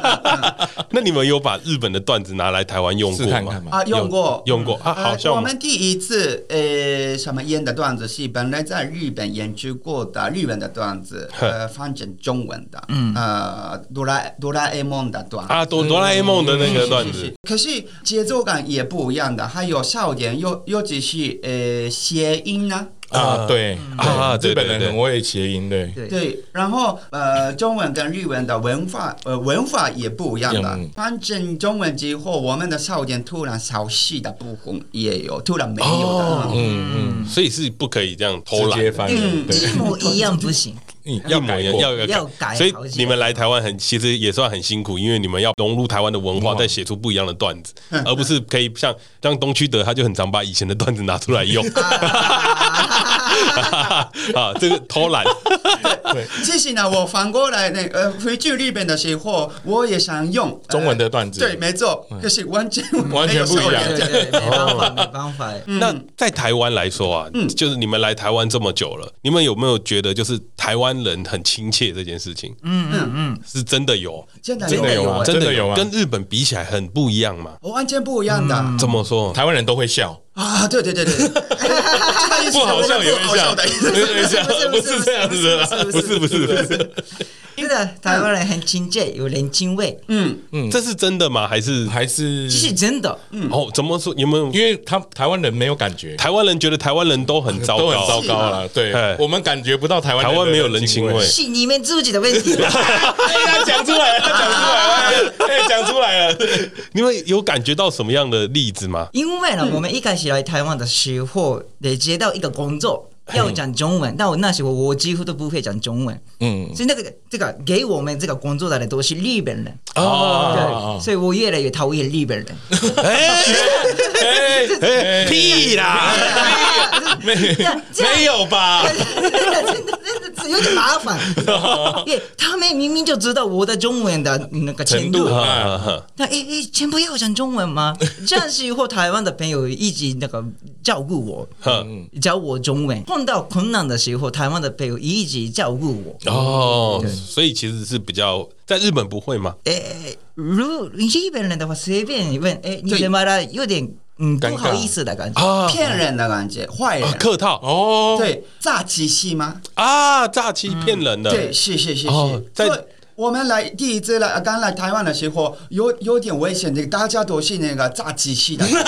那你们有把日本的段子拿来台湾用
过吗？
啊，用过。
用过。啊，好
呃
像
我们第一次呃，什么演的段子是本来在日本演出过的日本的段子，呃，翻成中文的，嗯，呃，哆啦哆啦 A 梦的段。
啊，哆哆啦 A 梦的那个段子。
可是节奏感也不一样的，还有笑点，又又只是呃谐音呢，
啊，对。
啊对
日本人
对对
很会谐音，对，
对，
对，然后呃，中文跟日文的文化呃文化也不一样的。
嗯。
反正中文之后，我们的笑点突然消失的部分也有，突然没有的。
哦
嗯嗯，
所以是不可以这样偷懒的，
直接翻
一模一样不行，
要改
要要
改
所以你们来台湾很其实也算很辛苦，因为你们要融入台湾的文化，再写出不一样的段子，而不是可以像像东区德他就很常把以前的段子拿出来用。啊，这个偷懒，
其实呢，我反过来那个呃回去日本的时候，我也想用呃
中文的段子。
对，没错，可是完全
完全不一
样。没办法，没办法。
那在台湾来说啊，就是你们来台湾这么久了，你们有没有觉得就是台湾人很亲切这件事情？嗯嗯嗯，是真的有，
真的
有
有，
啊？
真的有啊。
跟日本比起来很不一样嘛？
完全不一样的。
怎么说？
台湾人都会笑，
啊！对对对对，
不好笑也
不好
会笑
笑的意思。
也会笑，不
不是
是这样子的啦，
不是不是不是，
真的，台湾人很亲切，有人情味，
嗯
嗯，这是真的吗？还是
还是
这是真的。
嗯哦？怎么说？有没有？
因为他台湾人没有感觉，
台湾人觉得台湾人都很糟糕，
都很糟糕了，对
哎，
我们感觉不到台湾
台湾没有人情味
是你们自己的问
题 他讲出来了，他讲出来了，哎，讲出来了，
你们有感觉到什么样的例子吗？
因为呢，我们一开始来台湾的时候，得接到一个工作，要讲中文，但我那时候我几乎都不会讲中文，
嗯，
所以那个这个给我们这个工作的人都是日本人，
哦。
对，所以我越来越讨厌日本人。
屁啦！
没没有吧？
有点麻烦，因为他们明明就知道我的中文的那个程度那诶诶，全部要讲中文吗？这样是以后台湾的朋友一直那个照顾我，
哼
教我中文。碰到困难的时候，台湾的朋友一直照顾我。
哦，所以其实是比较在日本不会吗？
诶，如日本人的话随便问，诶，你怎么了？有点嗯不好意思的感觉。
啊
骗人的感觉，坏人
啊，。客套
哦，
对，诈欺戏吗？
啊，诈欺骗人的，
对，是是是
哦
是。
在
所以我们来第一次来刚来台湾的时候，有有点危险的，大家都是那个诈欺戏的。对，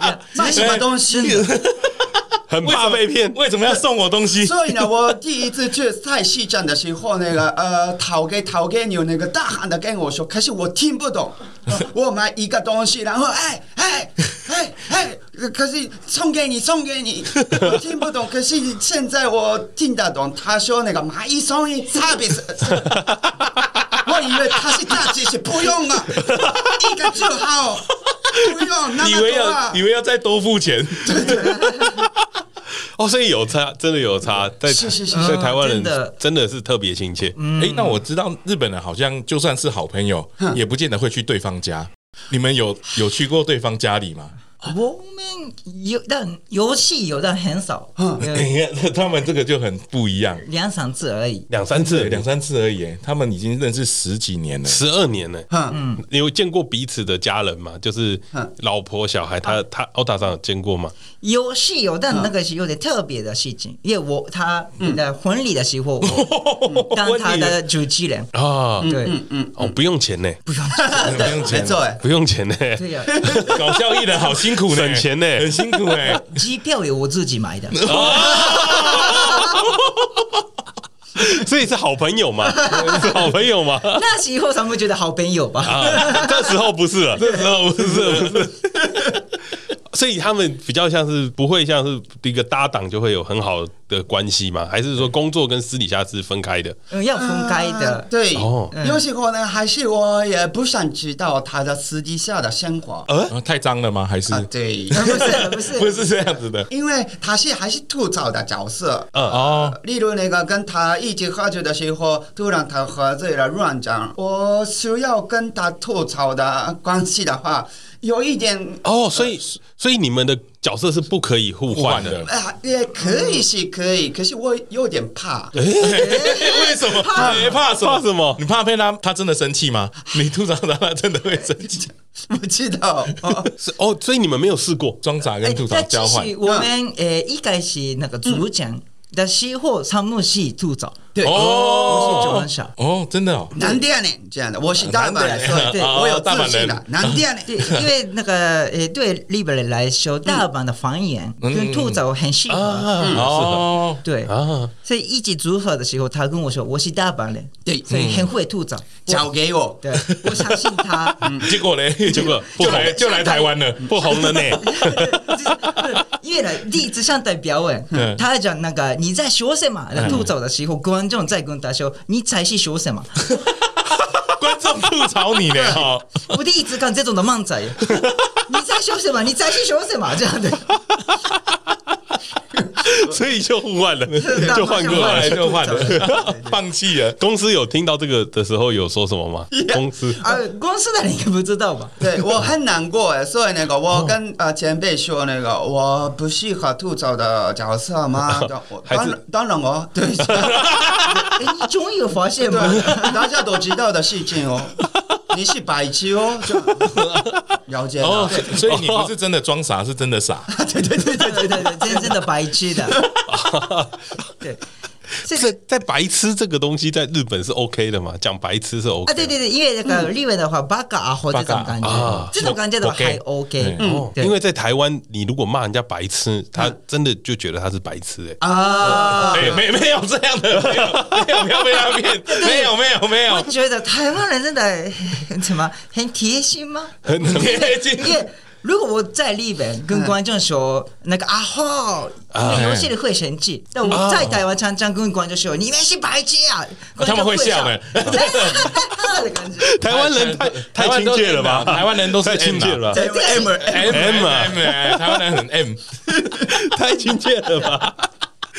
哎卖什么东西？
很怕被骗。
为什么要送我东西？
所以呢，我第一次去菜市场的时候，那个呃，讨给讨给牛那个大喊的跟我说，可是我听不懂。呃 我买一个东西，然后哎哎哎哎，可是送给你送给你，我听不懂。可是现在我听得懂，他说那个买一送一，service。我以为他是大姐，是不用了，一个就好，不用 那
以为
么多啊。
要以为要再多付钱，
哦，所以有差，真的有差，在
是是是。
在台湾人
真的。
真的是特别亲切。
哎，那我知道日本人好像就算是好朋友，也不见得会去对方家。你们有有去过对方家里吗？
我们有，但游戏有，但很少，呃
你看他们这个就很不一样，
两三次而已。
两三次，
两三次而已。他们已经认识十几年了。
十二年了。
嗯，
你有见过彼此的家人吗？就是
嗯
老婆小孩，他他欧大上有见过吗？
游戏有，但那个是有点特别的事情，因为我他的婚礼的时候，我当他的主持人，
啊，
对。
嗯，哦，不用钱呢，
不用，
不用钱，
没错。哎。
不用钱呢，
对呀，
搞笑艺的好辛苦呢，
省钱呢
很辛苦哎。
机票也我自己买的，
所以是好朋友嘛？是好朋友嘛？
那时候他们觉得好朋友吧？
啊，这时候不是了，这时候不是，不是。所以他们比较像是不会像是一个搭档就会有很好的关系吗？还是说工作跟私底下是分开的？
嗯，要分开
啊
的。
对，
哦
有时候呢，还是我也不想知道他的私底下的生活。
啊太脏了吗？还是
啊，对，
不是不是
不是这样子的？
因为他是还是吐槽的角色。
嗯
哦，
例如那个跟他一起喝酒的时候，突然他喝醉了乱讲，我需要跟他吐槽的关系的话，有一点
哦，所以所以你们的角色是不可以互换的。
啊，也可以是可以，可是我有点怕。
为什么？你怕什么？
怕什么
你怕被他他真的生气吗？你吐槽他，他真的会生气？
不知道。哦
是哦，所以你们没有试过
装傻跟吐槽交换
其实我们呃一开始那个主讲的时候，他们是吐槽，
对，
我是就很少。
哦，真的哦，
南店呢这样的，我是大阪人，所以
对
我有自信的。南店呢，
对，因为那个呃，对日本人来说，大阪的方言跟吐槽很适合。
啊，
哦，
对，
啊，
所以一起组合的时候，他跟我说我是大阪人，
对，
所以很会吐槽。
交给我。
对，我相信他。
结果嘞，结
果
就来就来台湾了。
不红了呢。
因为呢，第一次上台表演，他讲那个你在说什么？吐槽的时候，观众在跟他说你在是说什么？
观众吐槽你呢，哈，
我第一次看这种的漫仔，你在说什么？你在是说什么？这样的。
所以就互换了，就换
过
来
来。就换了，放弃了。
公司有听到这个的时候有说什么吗？公司
啊，公司的你应该不知道吧？
对我很难过哎，所以那个我跟呃前辈说那个我不适合吐槽的角色
吗？
当当然哦，对，
哎，你终于有发现
吗？大家都知道的事情哦。你是白痴哦，就 了解
哦
了。，
所以你不是真的装傻，是真的傻。
对对对对对对对，真真的白痴的。对，这
在
个
在白痴这个东西在日本是 OK 的吗？讲白痴是 OK
啊，对对对，因为那个日文的话，バカアホ这种感
バカ啊
觉，这种感觉的话还 OK。
哦，
对
因为在台湾，你如果骂人家白痴，他真的就觉得他是白痴哎。
啊，
哎，没没有这样的，没有没有，不要被他骗，没有没有没有
我，觉得台湾人真的怎么很贴心吗？
很贴近。
如果我在日本跟观众说那个阿后，有些人会生气。但我在台湾常常跟观众说你们是白痴啊，
他们会笑
的。
台湾人太太亲切了吧？
台湾人都是
太亲切了吧
，M
M 啊
M，台湾人很 M。
太亲切了吧？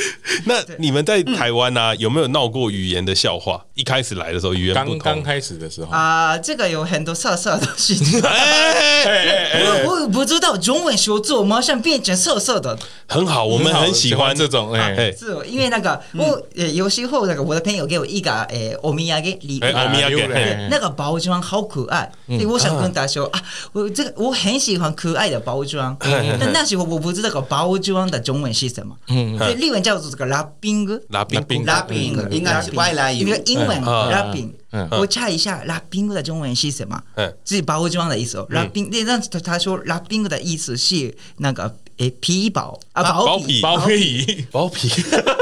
那你们在台湾呢、啊，有没有闹过语言的笑话？一开始来的时候，语言不
刚刚开始的时候。
啊，这个有很多色色的事情。我我不知道中文说做马上变成色色的。
很好，我们很喜欢
这种。哎，
是因为那个我有时候那个我的朋友给我一个诶欧米亚给礼物，
欧米亚给
那个包装好可爱，所以我想跟他说啊，我这个我很喜欢可爱的包装。但那时候我不知道个包装的中文是什么，嗯，立文叫做这个拉冰格，
拉冰格，
拉冰格应该是外来语，
那个英文拉冰。我查一下拉冰格的中文是什么？嗯，是包装的意思哦。拉冰，那那他说拉冰格的意思是那个诶皮薄啊，薄皮，
薄皮，
薄皮，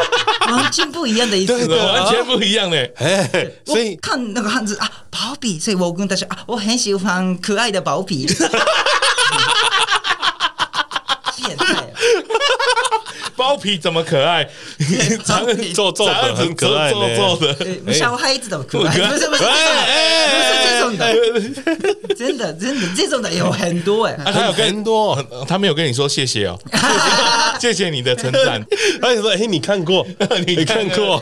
完全不一样的意思，
完全不一样的。
哎，所以
看那个汉字啊，薄皮，所以我跟他说啊，我很喜欢可爱的薄皮。变态。
包皮怎么可爱？
长得皱皱的，很可爱，皱皱
的。小孩子都可爱，不是不是，不是这种的，真的真的这种的有很多哎，
他有很多，他没有跟你说谢谢哦，谢谢你的称赞。
他就说：“哎，你看过，你看过。”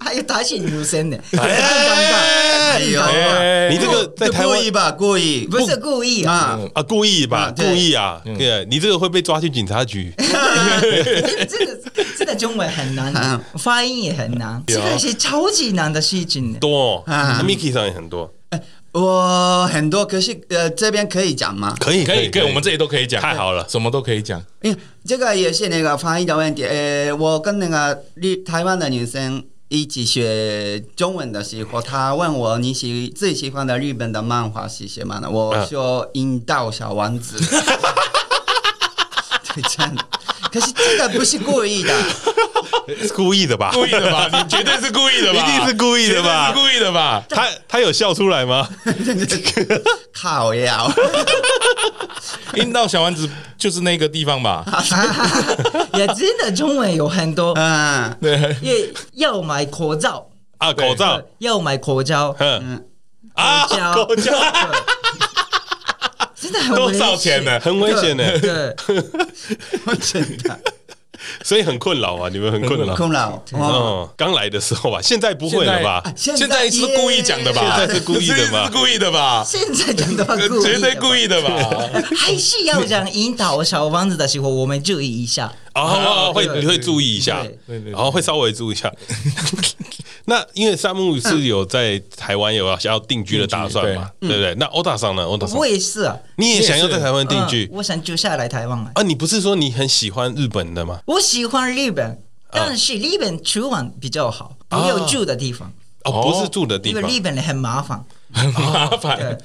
还有打起女生的，
哎呦，你这个在台湾
故意吧？故意。
不是故意啊。
啊，故意吧？故意啊！对，你这个会被抓去警察局。
这个这个中文很难，发音也很难，这个是超级难的事情。
多，Miki 上也很多。
我很多，可是呃，这边可以讲吗？
可以，可以，
可以，我们这里都可以讲。
太好了，
什么都可以讲。
因为这个也是那个发音的问题。呃，我跟那个日台湾的女生一起学中文的时候，她问我你喜最喜欢的日本的漫画是什么呢？我说《樱桃小丸子》。对，这样。可是这个不是故意的，
是故意的吧？
故意的吧？你绝对是故意的吧？
一定是故意的吧？
是故意的吧？
他他有笑出来吗？
靠呀！
阴道小丸子就是那个地方吧？
也真的中文有很多，嗯，对，要买口罩
啊，口罩
要买口罩，
嗯啊，口罩。
真的很
多少钱呢？
很危险呢，
对，
真的，
所以很困扰啊！你们很困扰，
困扰。
哦，刚来的时候吧，现在不会了吧？
现在是故意讲的吧？
现在是故意的吧？
是故意的吧？
现在讲的话，
绝对故意的吧？
还是要讲引导小房子的时候，我们注意一下。
哦，会你会注意一下，然后会稍微注意一下。那因为山木是有在台湾有要想要定居的打算嘛，对不对？那欧大桑呢？欧大桑，
我也是啊。
你也想要在台湾定居？
我想就下来台湾啊。
啊，你不是说你很喜欢日本的吗？
我喜欢日本，但是日本吃完比较好，没有住的地方。
哦，不是住的地方，
因为日本人很麻烦，
很麻烦。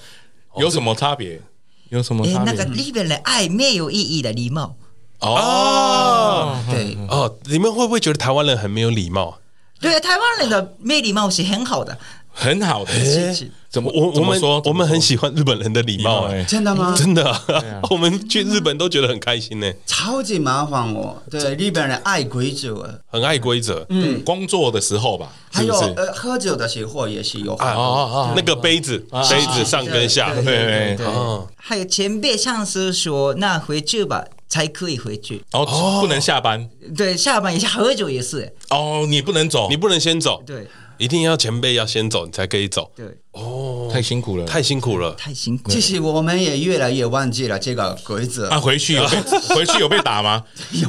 有什么差别？有什么差别？
那个日本人爱没有意义的礼貌。
哦，
对，
哦，你们会不会觉得台湾人很没有礼貌？
对，台湾人的没礼貌是很好的，
很好的事情。怎么
我我们说我们很喜欢日本人的礼貌哎，
真的吗？
真的，我们去日本都觉得很开心呢。
超级麻烦哦，对，日本人爱规则，
很爱规则。
嗯，工作的时候吧，
还有呃，喝酒的时候也是有啊
啊，那个杯子杯子上跟下，对对对。
还有前辈上司说，那回去吧。才可以回去
哦，不能下班。
对，下班一下喝酒也是。
哦，你不能走，
你不能先走。
对，
一定要前辈要先走，你才可以走。
对，
哦，
太辛苦了，
太辛苦了，
太辛苦。
其实我们也越来越忘记了这个规则。
啊，回去有被 回去有被打吗？
有。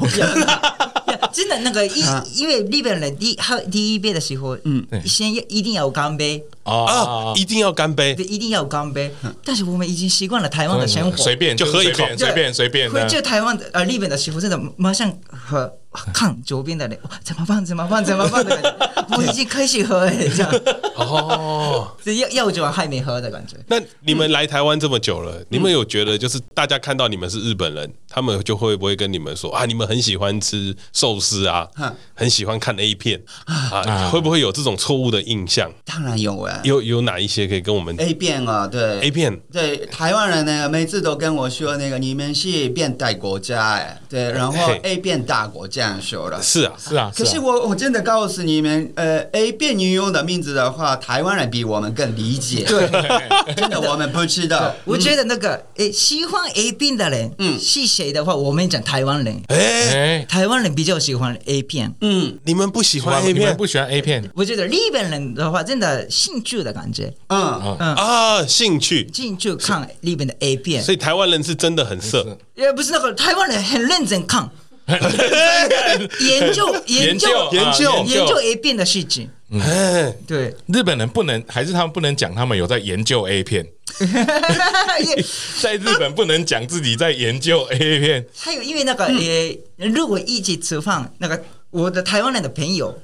真的那个一，因为日本人第喝第一杯的时候，嗯，先要一定要干杯。
啊，一定要干杯，
对，一定要干杯。但是我们已经习惯了台湾的生活，
随便就喝一口，随便随便。
会就台湾的呃日本的时候，真的马上喝。看左边的人，怎么办？怎么办？怎么办的感觉？我已经开始喝哎，这样哦，这药药酒还没喝的感觉。
那你们来台湾这么久了，你们有觉得就是大家看到你们是日本人，他们就会不会跟你们说啊，你们很喜欢吃寿司啊，很喜欢看 A 片啊，会不会有这种错误的印象？
当然有啊，
有有哪一些可以跟我们
A 片啊？对
A 片，
对台湾人呢，每次都跟我说那个你们是变态国家哎，对，然后 A 片大国这样说了。
是啊，
是啊。
可是我我真的告诉你们，呃，A 片女优的名字的话，台湾人比我们更理解。对，真的我们不知道。
我觉得那个诶，喜欢 A 片的人，嗯，是谁的话，我们讲台湾人。哎，台湾人比较喜欢 A 片。嗯，
你们不喜欢 A 片？
不喜欢 A 片？
我觉得日本人的话，真的兴趣的感觉。
嗯嗯啊，兴趣，
兴趣看日本的 A 片。
所以台湾人是真的很色，
也不是那个台湾人很认真看，研究 研究
研究
研究 A 片的事情。哎，对，
日本人不能，还是他们不能讲他们有在研究 A 片。在日本不能讲自己在研究 A 片。
还有，因为那个呃，如果一起吃饭，那个我的台湾人的朋友，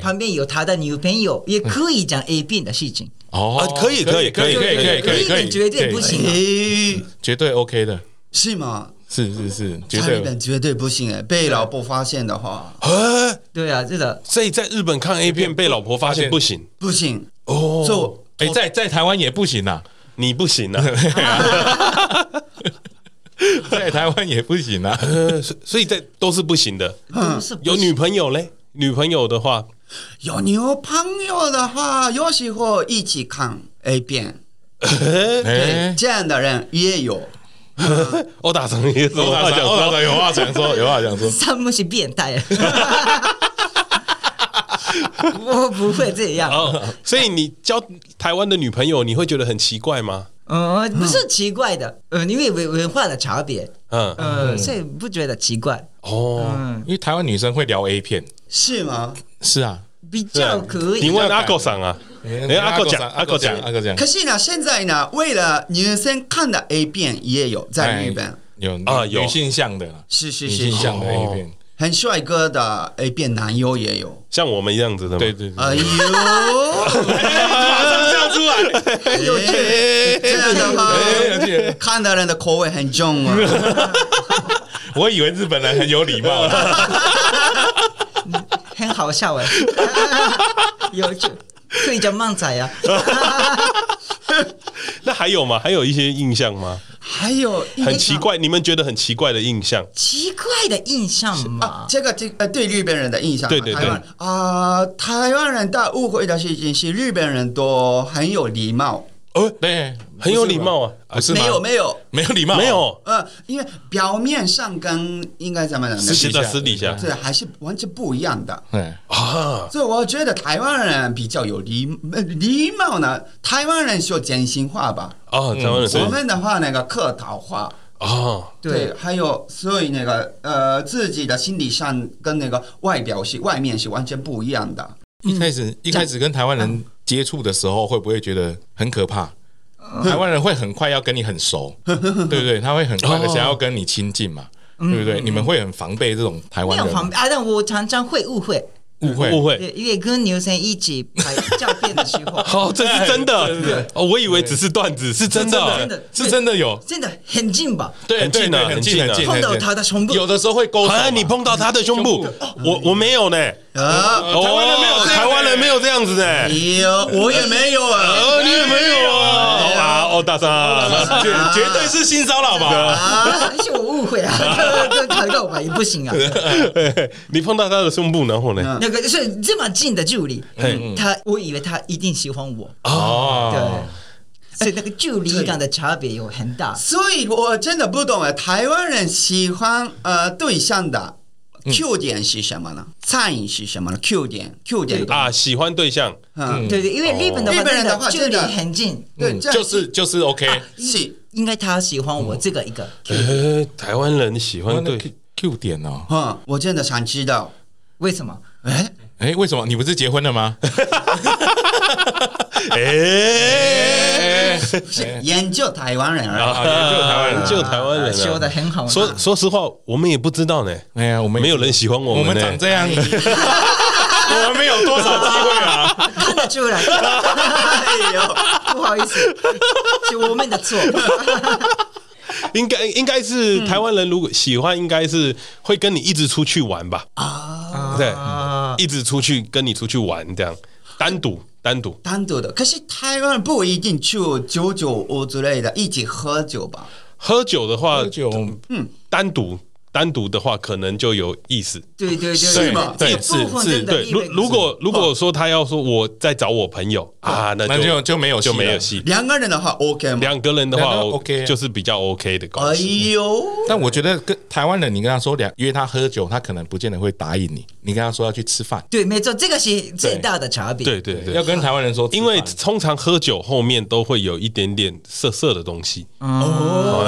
旁边有他的女朋友，也可以讲 A 片的事情。
哦，可以，可以，可以，可以，可以，可以，
绝对不行，
绝对 OK 的，
是吗？
是是是，
绝对绝对不行哎！被老婆发现的话，
对 啊，这个。
所以在日本看 A 片被老婆发现不行，
不行哦。就
哎，在在台湾也不行呐，
你不行啊，
在台湾也不行啊。
所以在都是不行的。有女朋友嘞？女朋友的话，
有女朋友的话，有时候一起看 A 片，对，这样的人也有。
欧大成也有话讲，欧
大成有话想说，有话想说。
他们是变态，我不会这样。
哦，所以你交台湾的女朋友，你会觉得很奇怪吗？
嗯，不是奇怪的，呃，因为文文化的差别，嗯嗯，所以不觉得奇怪。
哦，因为台湾女生会聊 A 片，
是吗？
是啊，
比较可以。
你问阿狗桑啊？哎，阿狗讲，阿狗讲，
阿狗讲。
可是呢，现在呢，为了女生看的 A 片也有在日本
有啊，女性向的，
是是
是，女性向的 A 片，
很帅哥的 A 片男优也有，
像我们一样子的吗？
对对。
哎呦，
马上笑出来，
有趣，这样的吗？看的人的口味很重啊。
我以为日本人很有礼貌，
很好笑哎，有趣。可以叫漫仔啊？
那还有吗？还有一些印象吗？
还有
很奇怪，你们觉得很奇怪的印象？
奇怪的印象吗？
这个这呃，对日本人的印象，
对对对
啊，台湾人大误会的事情是日本人都很有礼貌。
哦，对，很有礼貌啊，
不是
没有没有
没有礼貌，
没有，
呃，因为表面上跟应该怎么讲？
私底下私底下，
对，还是完全不一样的。
对啊，
所以我觉得台湾人比较有礼礼貌呢。台湾人说真心话吧？
哦，台湾人，
我们的话那个客套话
哦，
对，还有所以那个呃，自己的心理上跟那个外表是外面是完全不一样的。
一开始一开始跟台湾人。接触的时候会不会觉得很可怕？台湾人会很快要跟你很熟，对不对？他会很快的想要跟你亲近嘛，对不对？你们会很防备这种台湾人。没有防备
啊，但我常常会误会，
误会，误会。
因为跟牛神一起拍照片的时候，
哦，这是真的。哦，我以为只是段子，是真的，
真的
是真的有，
真的很近吧？
对，很近的，很近，很近。
碰到他的胸部，
有的时候会勾手。
你碰到他的胸部，我我没有呢。
啊，
台湾人没有，台湾人没有这样子的。
有，我也没有啊，
你也没有啊。大三，绝绝对是性骚扰吧？
啊，是我误会啊，跟 抬告吧也不行啊。
你碰到他的胸部，然后呢？
那个是这么近的距离，他我以为他一定喜欢我
哦。
对，所以那个距离感的差别有很大。
所以我真的不懂啊，台湾人喜欢呃对象的。Q 点是什么呢？餐饮是什么呢？Q 点，Q 点
啊，喜欢对象，
嗯，对对，因为日本的日本人的话距离很近，
对，就是就是 OK，
是应该他喜欢我这个一个，
呃，台湾人喜欢对。
Q 点哦，
嗯，我真的想知道。
为什么？
哎
哎，为什么？你不是结婚了吗？
哎，
研究台湾人啊，
研究台湾人，
说的很好。
说说实话，我们也不知道呢。
哎呀，我们
没有人喜欢我们，
我们长这样，我们没有多少机会啊，
看得出来。哎呦，不好意思，是我们的错。
应该应该是台湾人，如果喜欢，应该是会跟你一直出去玩吧？啊，对，一直出去跟你出去玩这样。单独单独
单独的。可是台湾不一定去九九五之类的，一起喝酒吧。
喝酒的话，
喝酒，
嗯，单独。单独的话，可能就有意思。
对对对，
是吗？
对是是，对。如如果如果说他要说我在找我朋友啊，那就
就没有
就没有戏。
两个人的话 OK 吗？
两个人的话 OK，就是比较 OK 的关系。
哎呦！
但我觉得跟台湾人，你跟他说两约他喝酒，他可能不见得会答应你。你跟他说要去吃饭，
对，没错，这个是最大的差别。
对对对，
要跟台湾人说，
因为通常喝酒后面都会有一点点涩涩的东西。哦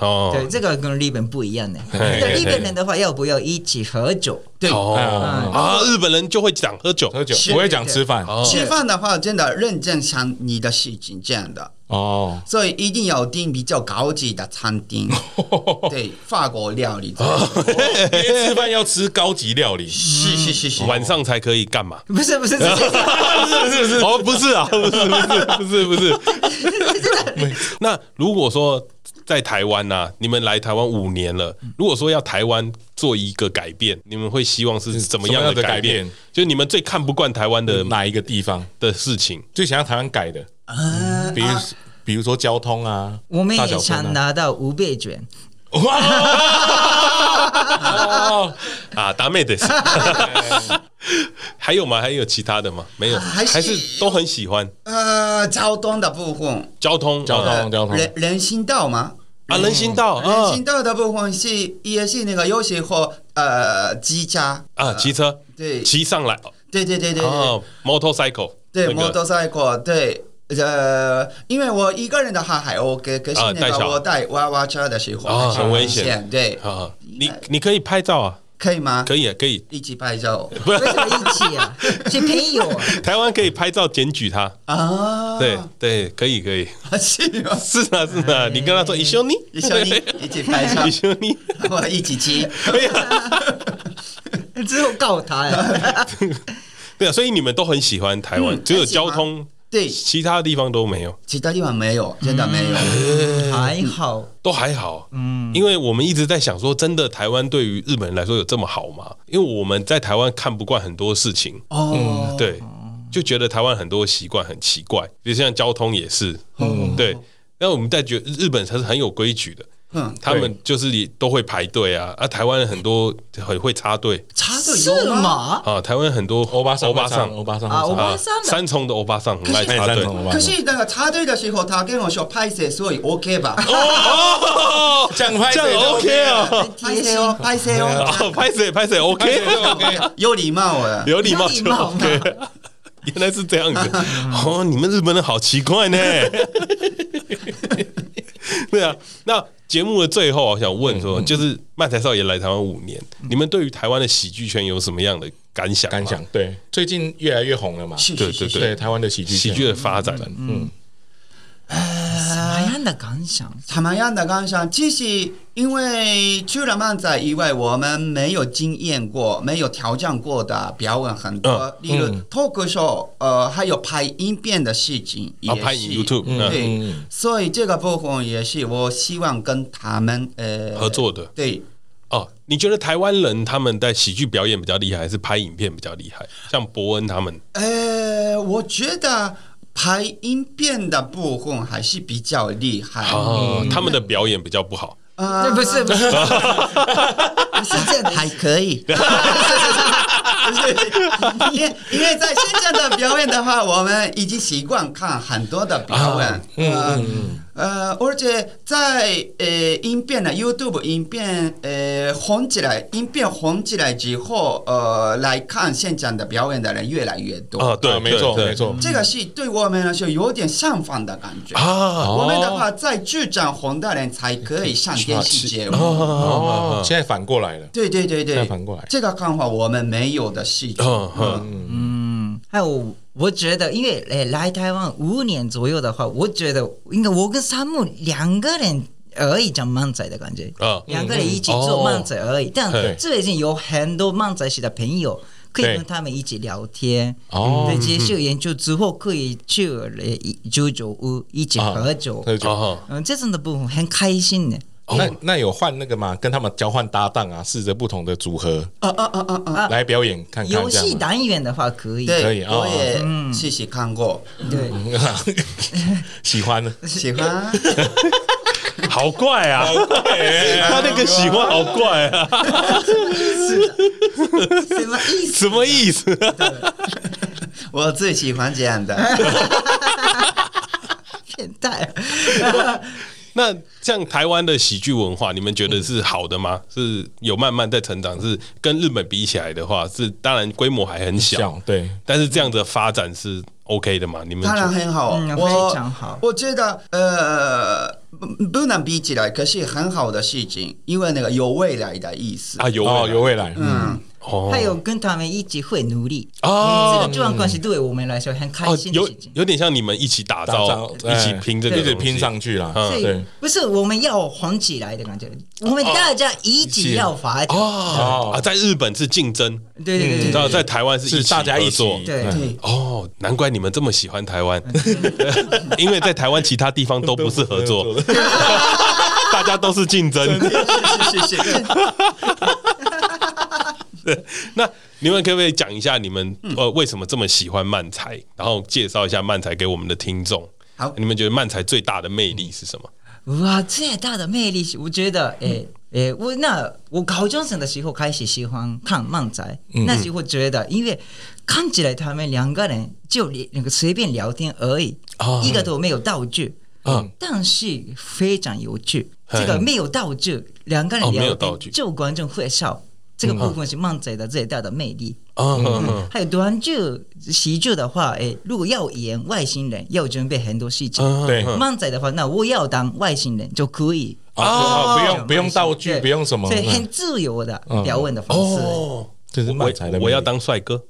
哦，对，这个跟日本不一样的。日本人的话，要不要一起喝酒？
对。
啊，日本人就会讲喝酒，
喝酒不会讲吃饭。
吃饭的话，真的认真想你的事情这样的。哦，所以一定要订比较高级的餐厅，对，法国料理。
吃饭要吃高级料理，
是是是是，
晚上才可以干嘛？
不是不是不是。不
是 哦，不是啊，不是不是不是不是。那如果说。在台湾呐、啊，你们来台湾五年了。如果说要台湾做一个改变，你们会希望是怎么样的改变？改變就是你们最看不惯台湾的哪一个地方的事情，
最想要台湾改的？嗯，比如比如说交通啊，
我们也想拿到五倍卷。
哇！啊，达妹的是。还有吗？还有其他的吗？没有，还是都很喜欢。
呃，交通的部分，
交通，交通，交通，
人人行道吗？
啊，人行道，
人行道的部分是也是那个有时候呃，机车。
啊，骑车，
对，
骑上来，
对对对对
哦，motorcycle，
对，motorcycle，对，呃，因为我一个人的话还 OK，可是那个我带娃娃车的时候啊
很危险，
对，
你你可以拍照啊。
可以吗？
可以啊，可以
一起拍照。
为什么一起啊？是朋友。
台湾可以拍照检举他啊？对对，可以可以。是啊是啊，你跟他说一兄弟，
一兄弟，一起拍照，
一兄弟，
我一起骑。
之后告他呀？
对啊，所以你们都很喜欢台湾，只有交通。
对，
其他地方都没有，
其他地方没有，真的没有，
还好，
都还好。嗯，因为我们一直在想说，真的台湾对于日本人来说有这么好吗？因为我们在台湾看不惯很多事情，哦，对，就觉得台湾很多习惯很奇怪，比如像交通也是，嗯，对。那我们在觉得日本才是很有规矩的。嗯，他们就是都会排队啊，啊，台湾很多很会插队，
插队是吗？
啊，台湾很多欧巴桑，欧巴桑，
欧巴桑，
欧巴桑，
三重的欧巴桑很爱插队。
可是那个插队的时候，他跟我说拍摄，所以 OK 吧？
哦，这样拍摄 OK 啊，
拍摄哦，拍摄哦，
拍摄拍摄 OK
OK，有礼貌啊，
有礼貌就 OK。原来是这样子。哦，你们日本人好奇怪呢。对啊，那。节目的最后，我想问说，就是漫才少爷来台湾五年，你们对于台湾的喜剧圈有什么样的感想？
感想？对，最近越来越红了嘛？
对对对，
台湾的喜剧
喜剧的发展，嗯。
什么样的感想？
什么样的感想？其实因为除了漫才以外，我们没有经验过、没有挑战过的表演很多，例如脱口秀，呃，还有拍影片的事情也是。
拍 YouTube，
对，所以这个部分也是我希望跟他们呃
合作的。
对，
哦，你觉得台湾人他们在喜剧表演比较厉害，还是拍影片比较厉害？像伯恩他们？
呃，我觉得。拍音变的部分还是比较厉害，
哦，他们的表演比较不好。
呃，不是，不是，不 是这样，还可以。
因为因为在现在的表演的话，我们已经习惯看很多的表演。嗯嗯。呃，而且在呃影片呢 YouTube 影片呃红起来，影片红起来之后，呃来看现场的表演的人越来越多。
啊，对，没错，没错。
这个是对我们来说有点相反的感觉啊。我们的话，在剧场红的人才可以上电视节目。
哦，现在反过来了。
对对
对对，反过来。
这个看法我们没有的事情。嗯
嗯，还有。我觉得，因为诶来台湾五年左右的话，我觉得应该我跟三木两个人而已讲漫才的感觉，两个人一起做漫才而已。但最近有很多漫才系的朋友，可以跟他们一起聊天。哦，对，接受研究之后可以去居酒屋一起喝酒。嗯，这种的部分很开心的。
那那有换那个吗？跟他们交换搭档啊，试着不同的组合，啊啊啊啊啊，来表演看看。
游戏单元的话可以，
可以，我也细细看过，
对，
喜欢，
喜欢，
好怪啊！他那个喜欢好怪啊！
什么意思？
什么意思？
我最喜欢这样的。
变态。
那像台湾的喜剧文化，你们觉得是好的吗？是有慢慢在成长，是跟日本比起来的话，是当然规模还很小，
对。
但是这样的发展是 OK 的吗？你们
当然很好，
嗯、非常好。
我觉得呃，不能比起来，可是很好的事情，因为那个有未来的意思
啊，有未来，
哦、有未来，
嗯。嗯
还有跟他们一起会努力。哦，这个这段关系对我们来说很开心的事情，
有有点像你们一起打造，一起拼这个，
一起拼上去了。
对，不是我们要红起来的感觉，我们大家一起要发展。
哦。啊，在日本是竞争，
对对对，
你知道在台湾是
大家一起。
对。
对，哦，难怪你们这么喜欢台湾，因为在台湾其他地方都不是合作，大家都是竞争。谢谢。那你们可不可以讲一下你们呃为什么这么喜欢漫才，然后介绍一下漫才给我们的听众？
好，
你们觉得漫才最大的魅力是什么？
哇，最大的魅力，我觉得，诶诶，我那我高中生的时候开始喜欢看漫才，那时候觉得，因为看起来他们两个人就那个随便聊天而已，一个都没有道具，嗯，但是非常有趣。这个没有道具，两个人聊天就观众会笑。这个部分是漫才的最大的魅力。嗯，还有短剧、喜剧的话，哎，如果要演外星人，要准备很多事情。对，漫才的话，那我要当外星人就可以。
哦，不用不用道具，不用什么，
所以很自由的表演的方式。
哦，这是漫才的。我要当帅哥。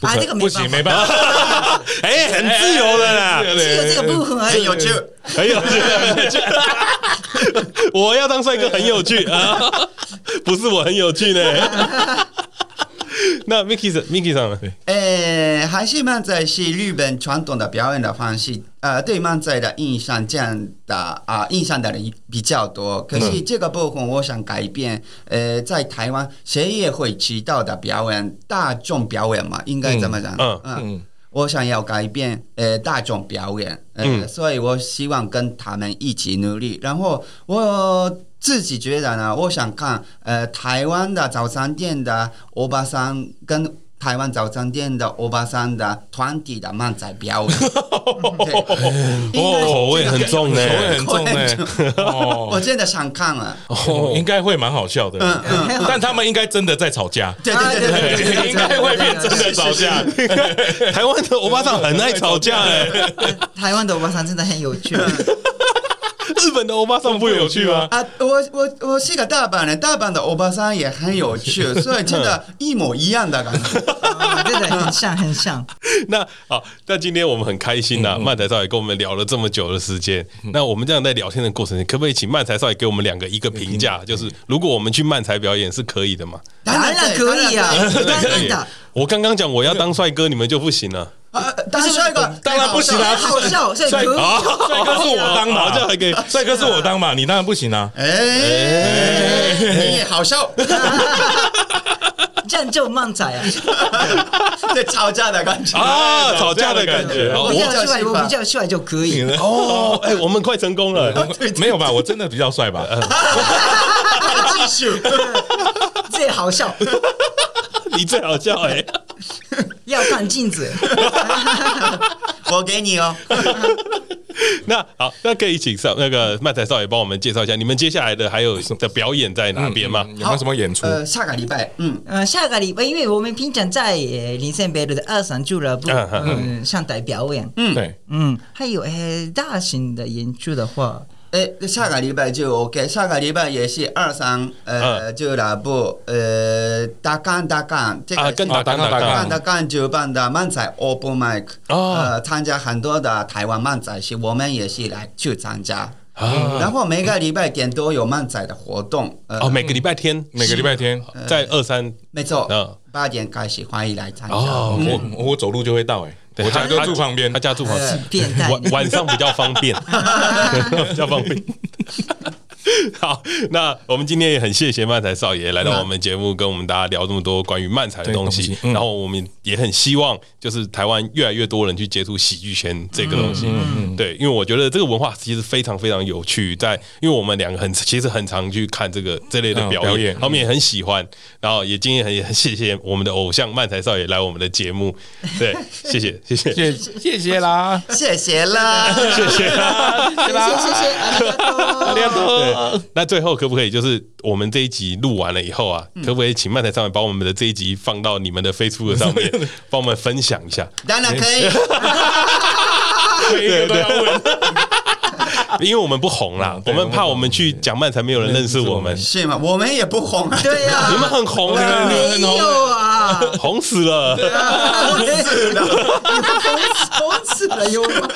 啊，这个
不行，没办法。
哎，很自由的啦，
只有这个部分很有趣，
很有趣，很有趣。我要当帅哥，很有趣啊。不是我很有趣呢。那 Mickey 是 Mickey 上了。
呃，还是漫才是日本传统的表演的方式。呃，对漫才的印象这样的啊，印象的人比较多。可是这个部分我想改变。呃，在台湾谁也会知道的表演，大众表演嘛，应该怎么讲？嗯嗯。我想要改变呃大众表演，呃，所以我希望跟他们一起努力。然后我。自己觉得呢，我想看呃台湾的早餐店的欧巴桑跟台湾早餐店的欧巴桑的团体的漫才表演，
口味很重呢，口味很重
呢。我真的想看了，
应该会蛮好笑的。嗯嗯，但他们应该真的在吵架，
对对对，
应该会变真的吵架。
台湾的欧巴桑很爱吵架哎，
台湾的欧巴桑真的很有趣。
日本的欧巴桑不有趣吗？
啊，我我我是个大阪人，大阪的欧巴桑也很有趣，所以真的，一模一样的感觉，
真的很像很像。
那好，那今天我们很开心呐，漫才少爷跟我们聊了这么久的时间。那我们这样在聊天的过程，可不可以请漫才少爷给我们两个一个评价？就是如果我们去漫才表演是可以的吗？
当然可以啊，当然的。
我刚刚讲我要当帅哥，你们就不行了。
啊，当帅哥
当然不行啊！
好笑，帅哥，
帅哥是我当嘛，这样还可以。帅哥是我当嘛，你当然不行啊！
哎，你也好笑，
这样就漫仔啊！
对，吵架的感觉
啊，吵架的感觉。
我比较帅，我比较帅就可以
哦。哎，我们快成功了，
没有吧？我真的比较帅吧？
继续，
最好笑，
你最好笑哎。
要看镜子，
我给你哦。
那好，那可以请上那个漫才少爷帮我们介绍一下，你们接下来的还有的表演在哪边吗？
有没有什么演出？
呃，下个礼拜，嗯，
呃，下个礼拜，因为我们平常在林森北路的二三俱乐部，嗯，上台表演，
嗯，对，
嗯，还有呃，大型的演出的话。
哎，下个礼拜就 OK，下个礼拜也是二三呃俱乐部呃大干大干，这个
跟大干大干。
大干举办的漫才 Open Mic，呃参加很多的台湾漫才是，我们也是来去参加。然后每个礼拜天都有漫展的活动。
哦，每个礼拜天，每个礼拜天在二三，
没错，八点开始欢迎来参加。
哦，我我走路就会到哎。我家就住旁边，
他家住旁边，晚晚上比较方便，比较方便。好，那我们今天也很谢谢漫才少爷来到我们节目，跟我们大家聊这么多关于漫才的东西。东西嗯、然后我们也很希望，就是台湾越来越多人去接触喜剧圈这个东西。嗯嗯、对，因为我觉得这个文化其实非常非常有趣。在因为我们两个很其实很常去看这个这类的表演，表演他们也很喜欢。然后也今天很很谢谢我们的偶像漫才少爷来我们的节目。对，谢谢谢谢谢
谢谢啦，
谢谢啦，
谢谢啦，
谢谢谢谢，
阿亮哥。那最后可不可以就是我们这一集录完了以后啊，可不可以请漫才上面把我们的这一集放到你们的 Facebook 上面，帮我们分享一下？
当然可以。
对对，因为我们不红啦，我们怕我们去讲漫才没有人认识我们，
是吗？我们也不红啊，
对呀，
你们很红啊，
没有啊，
红死了，
红死了，红死了，有吗？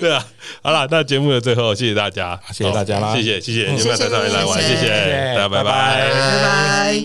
对啊，好了，那节目的最后，谢谢大家，
谢谢大家啦，
谢谢谢谢，你们漫才少爷来玩，谢谢大家，拜拜，拜拜。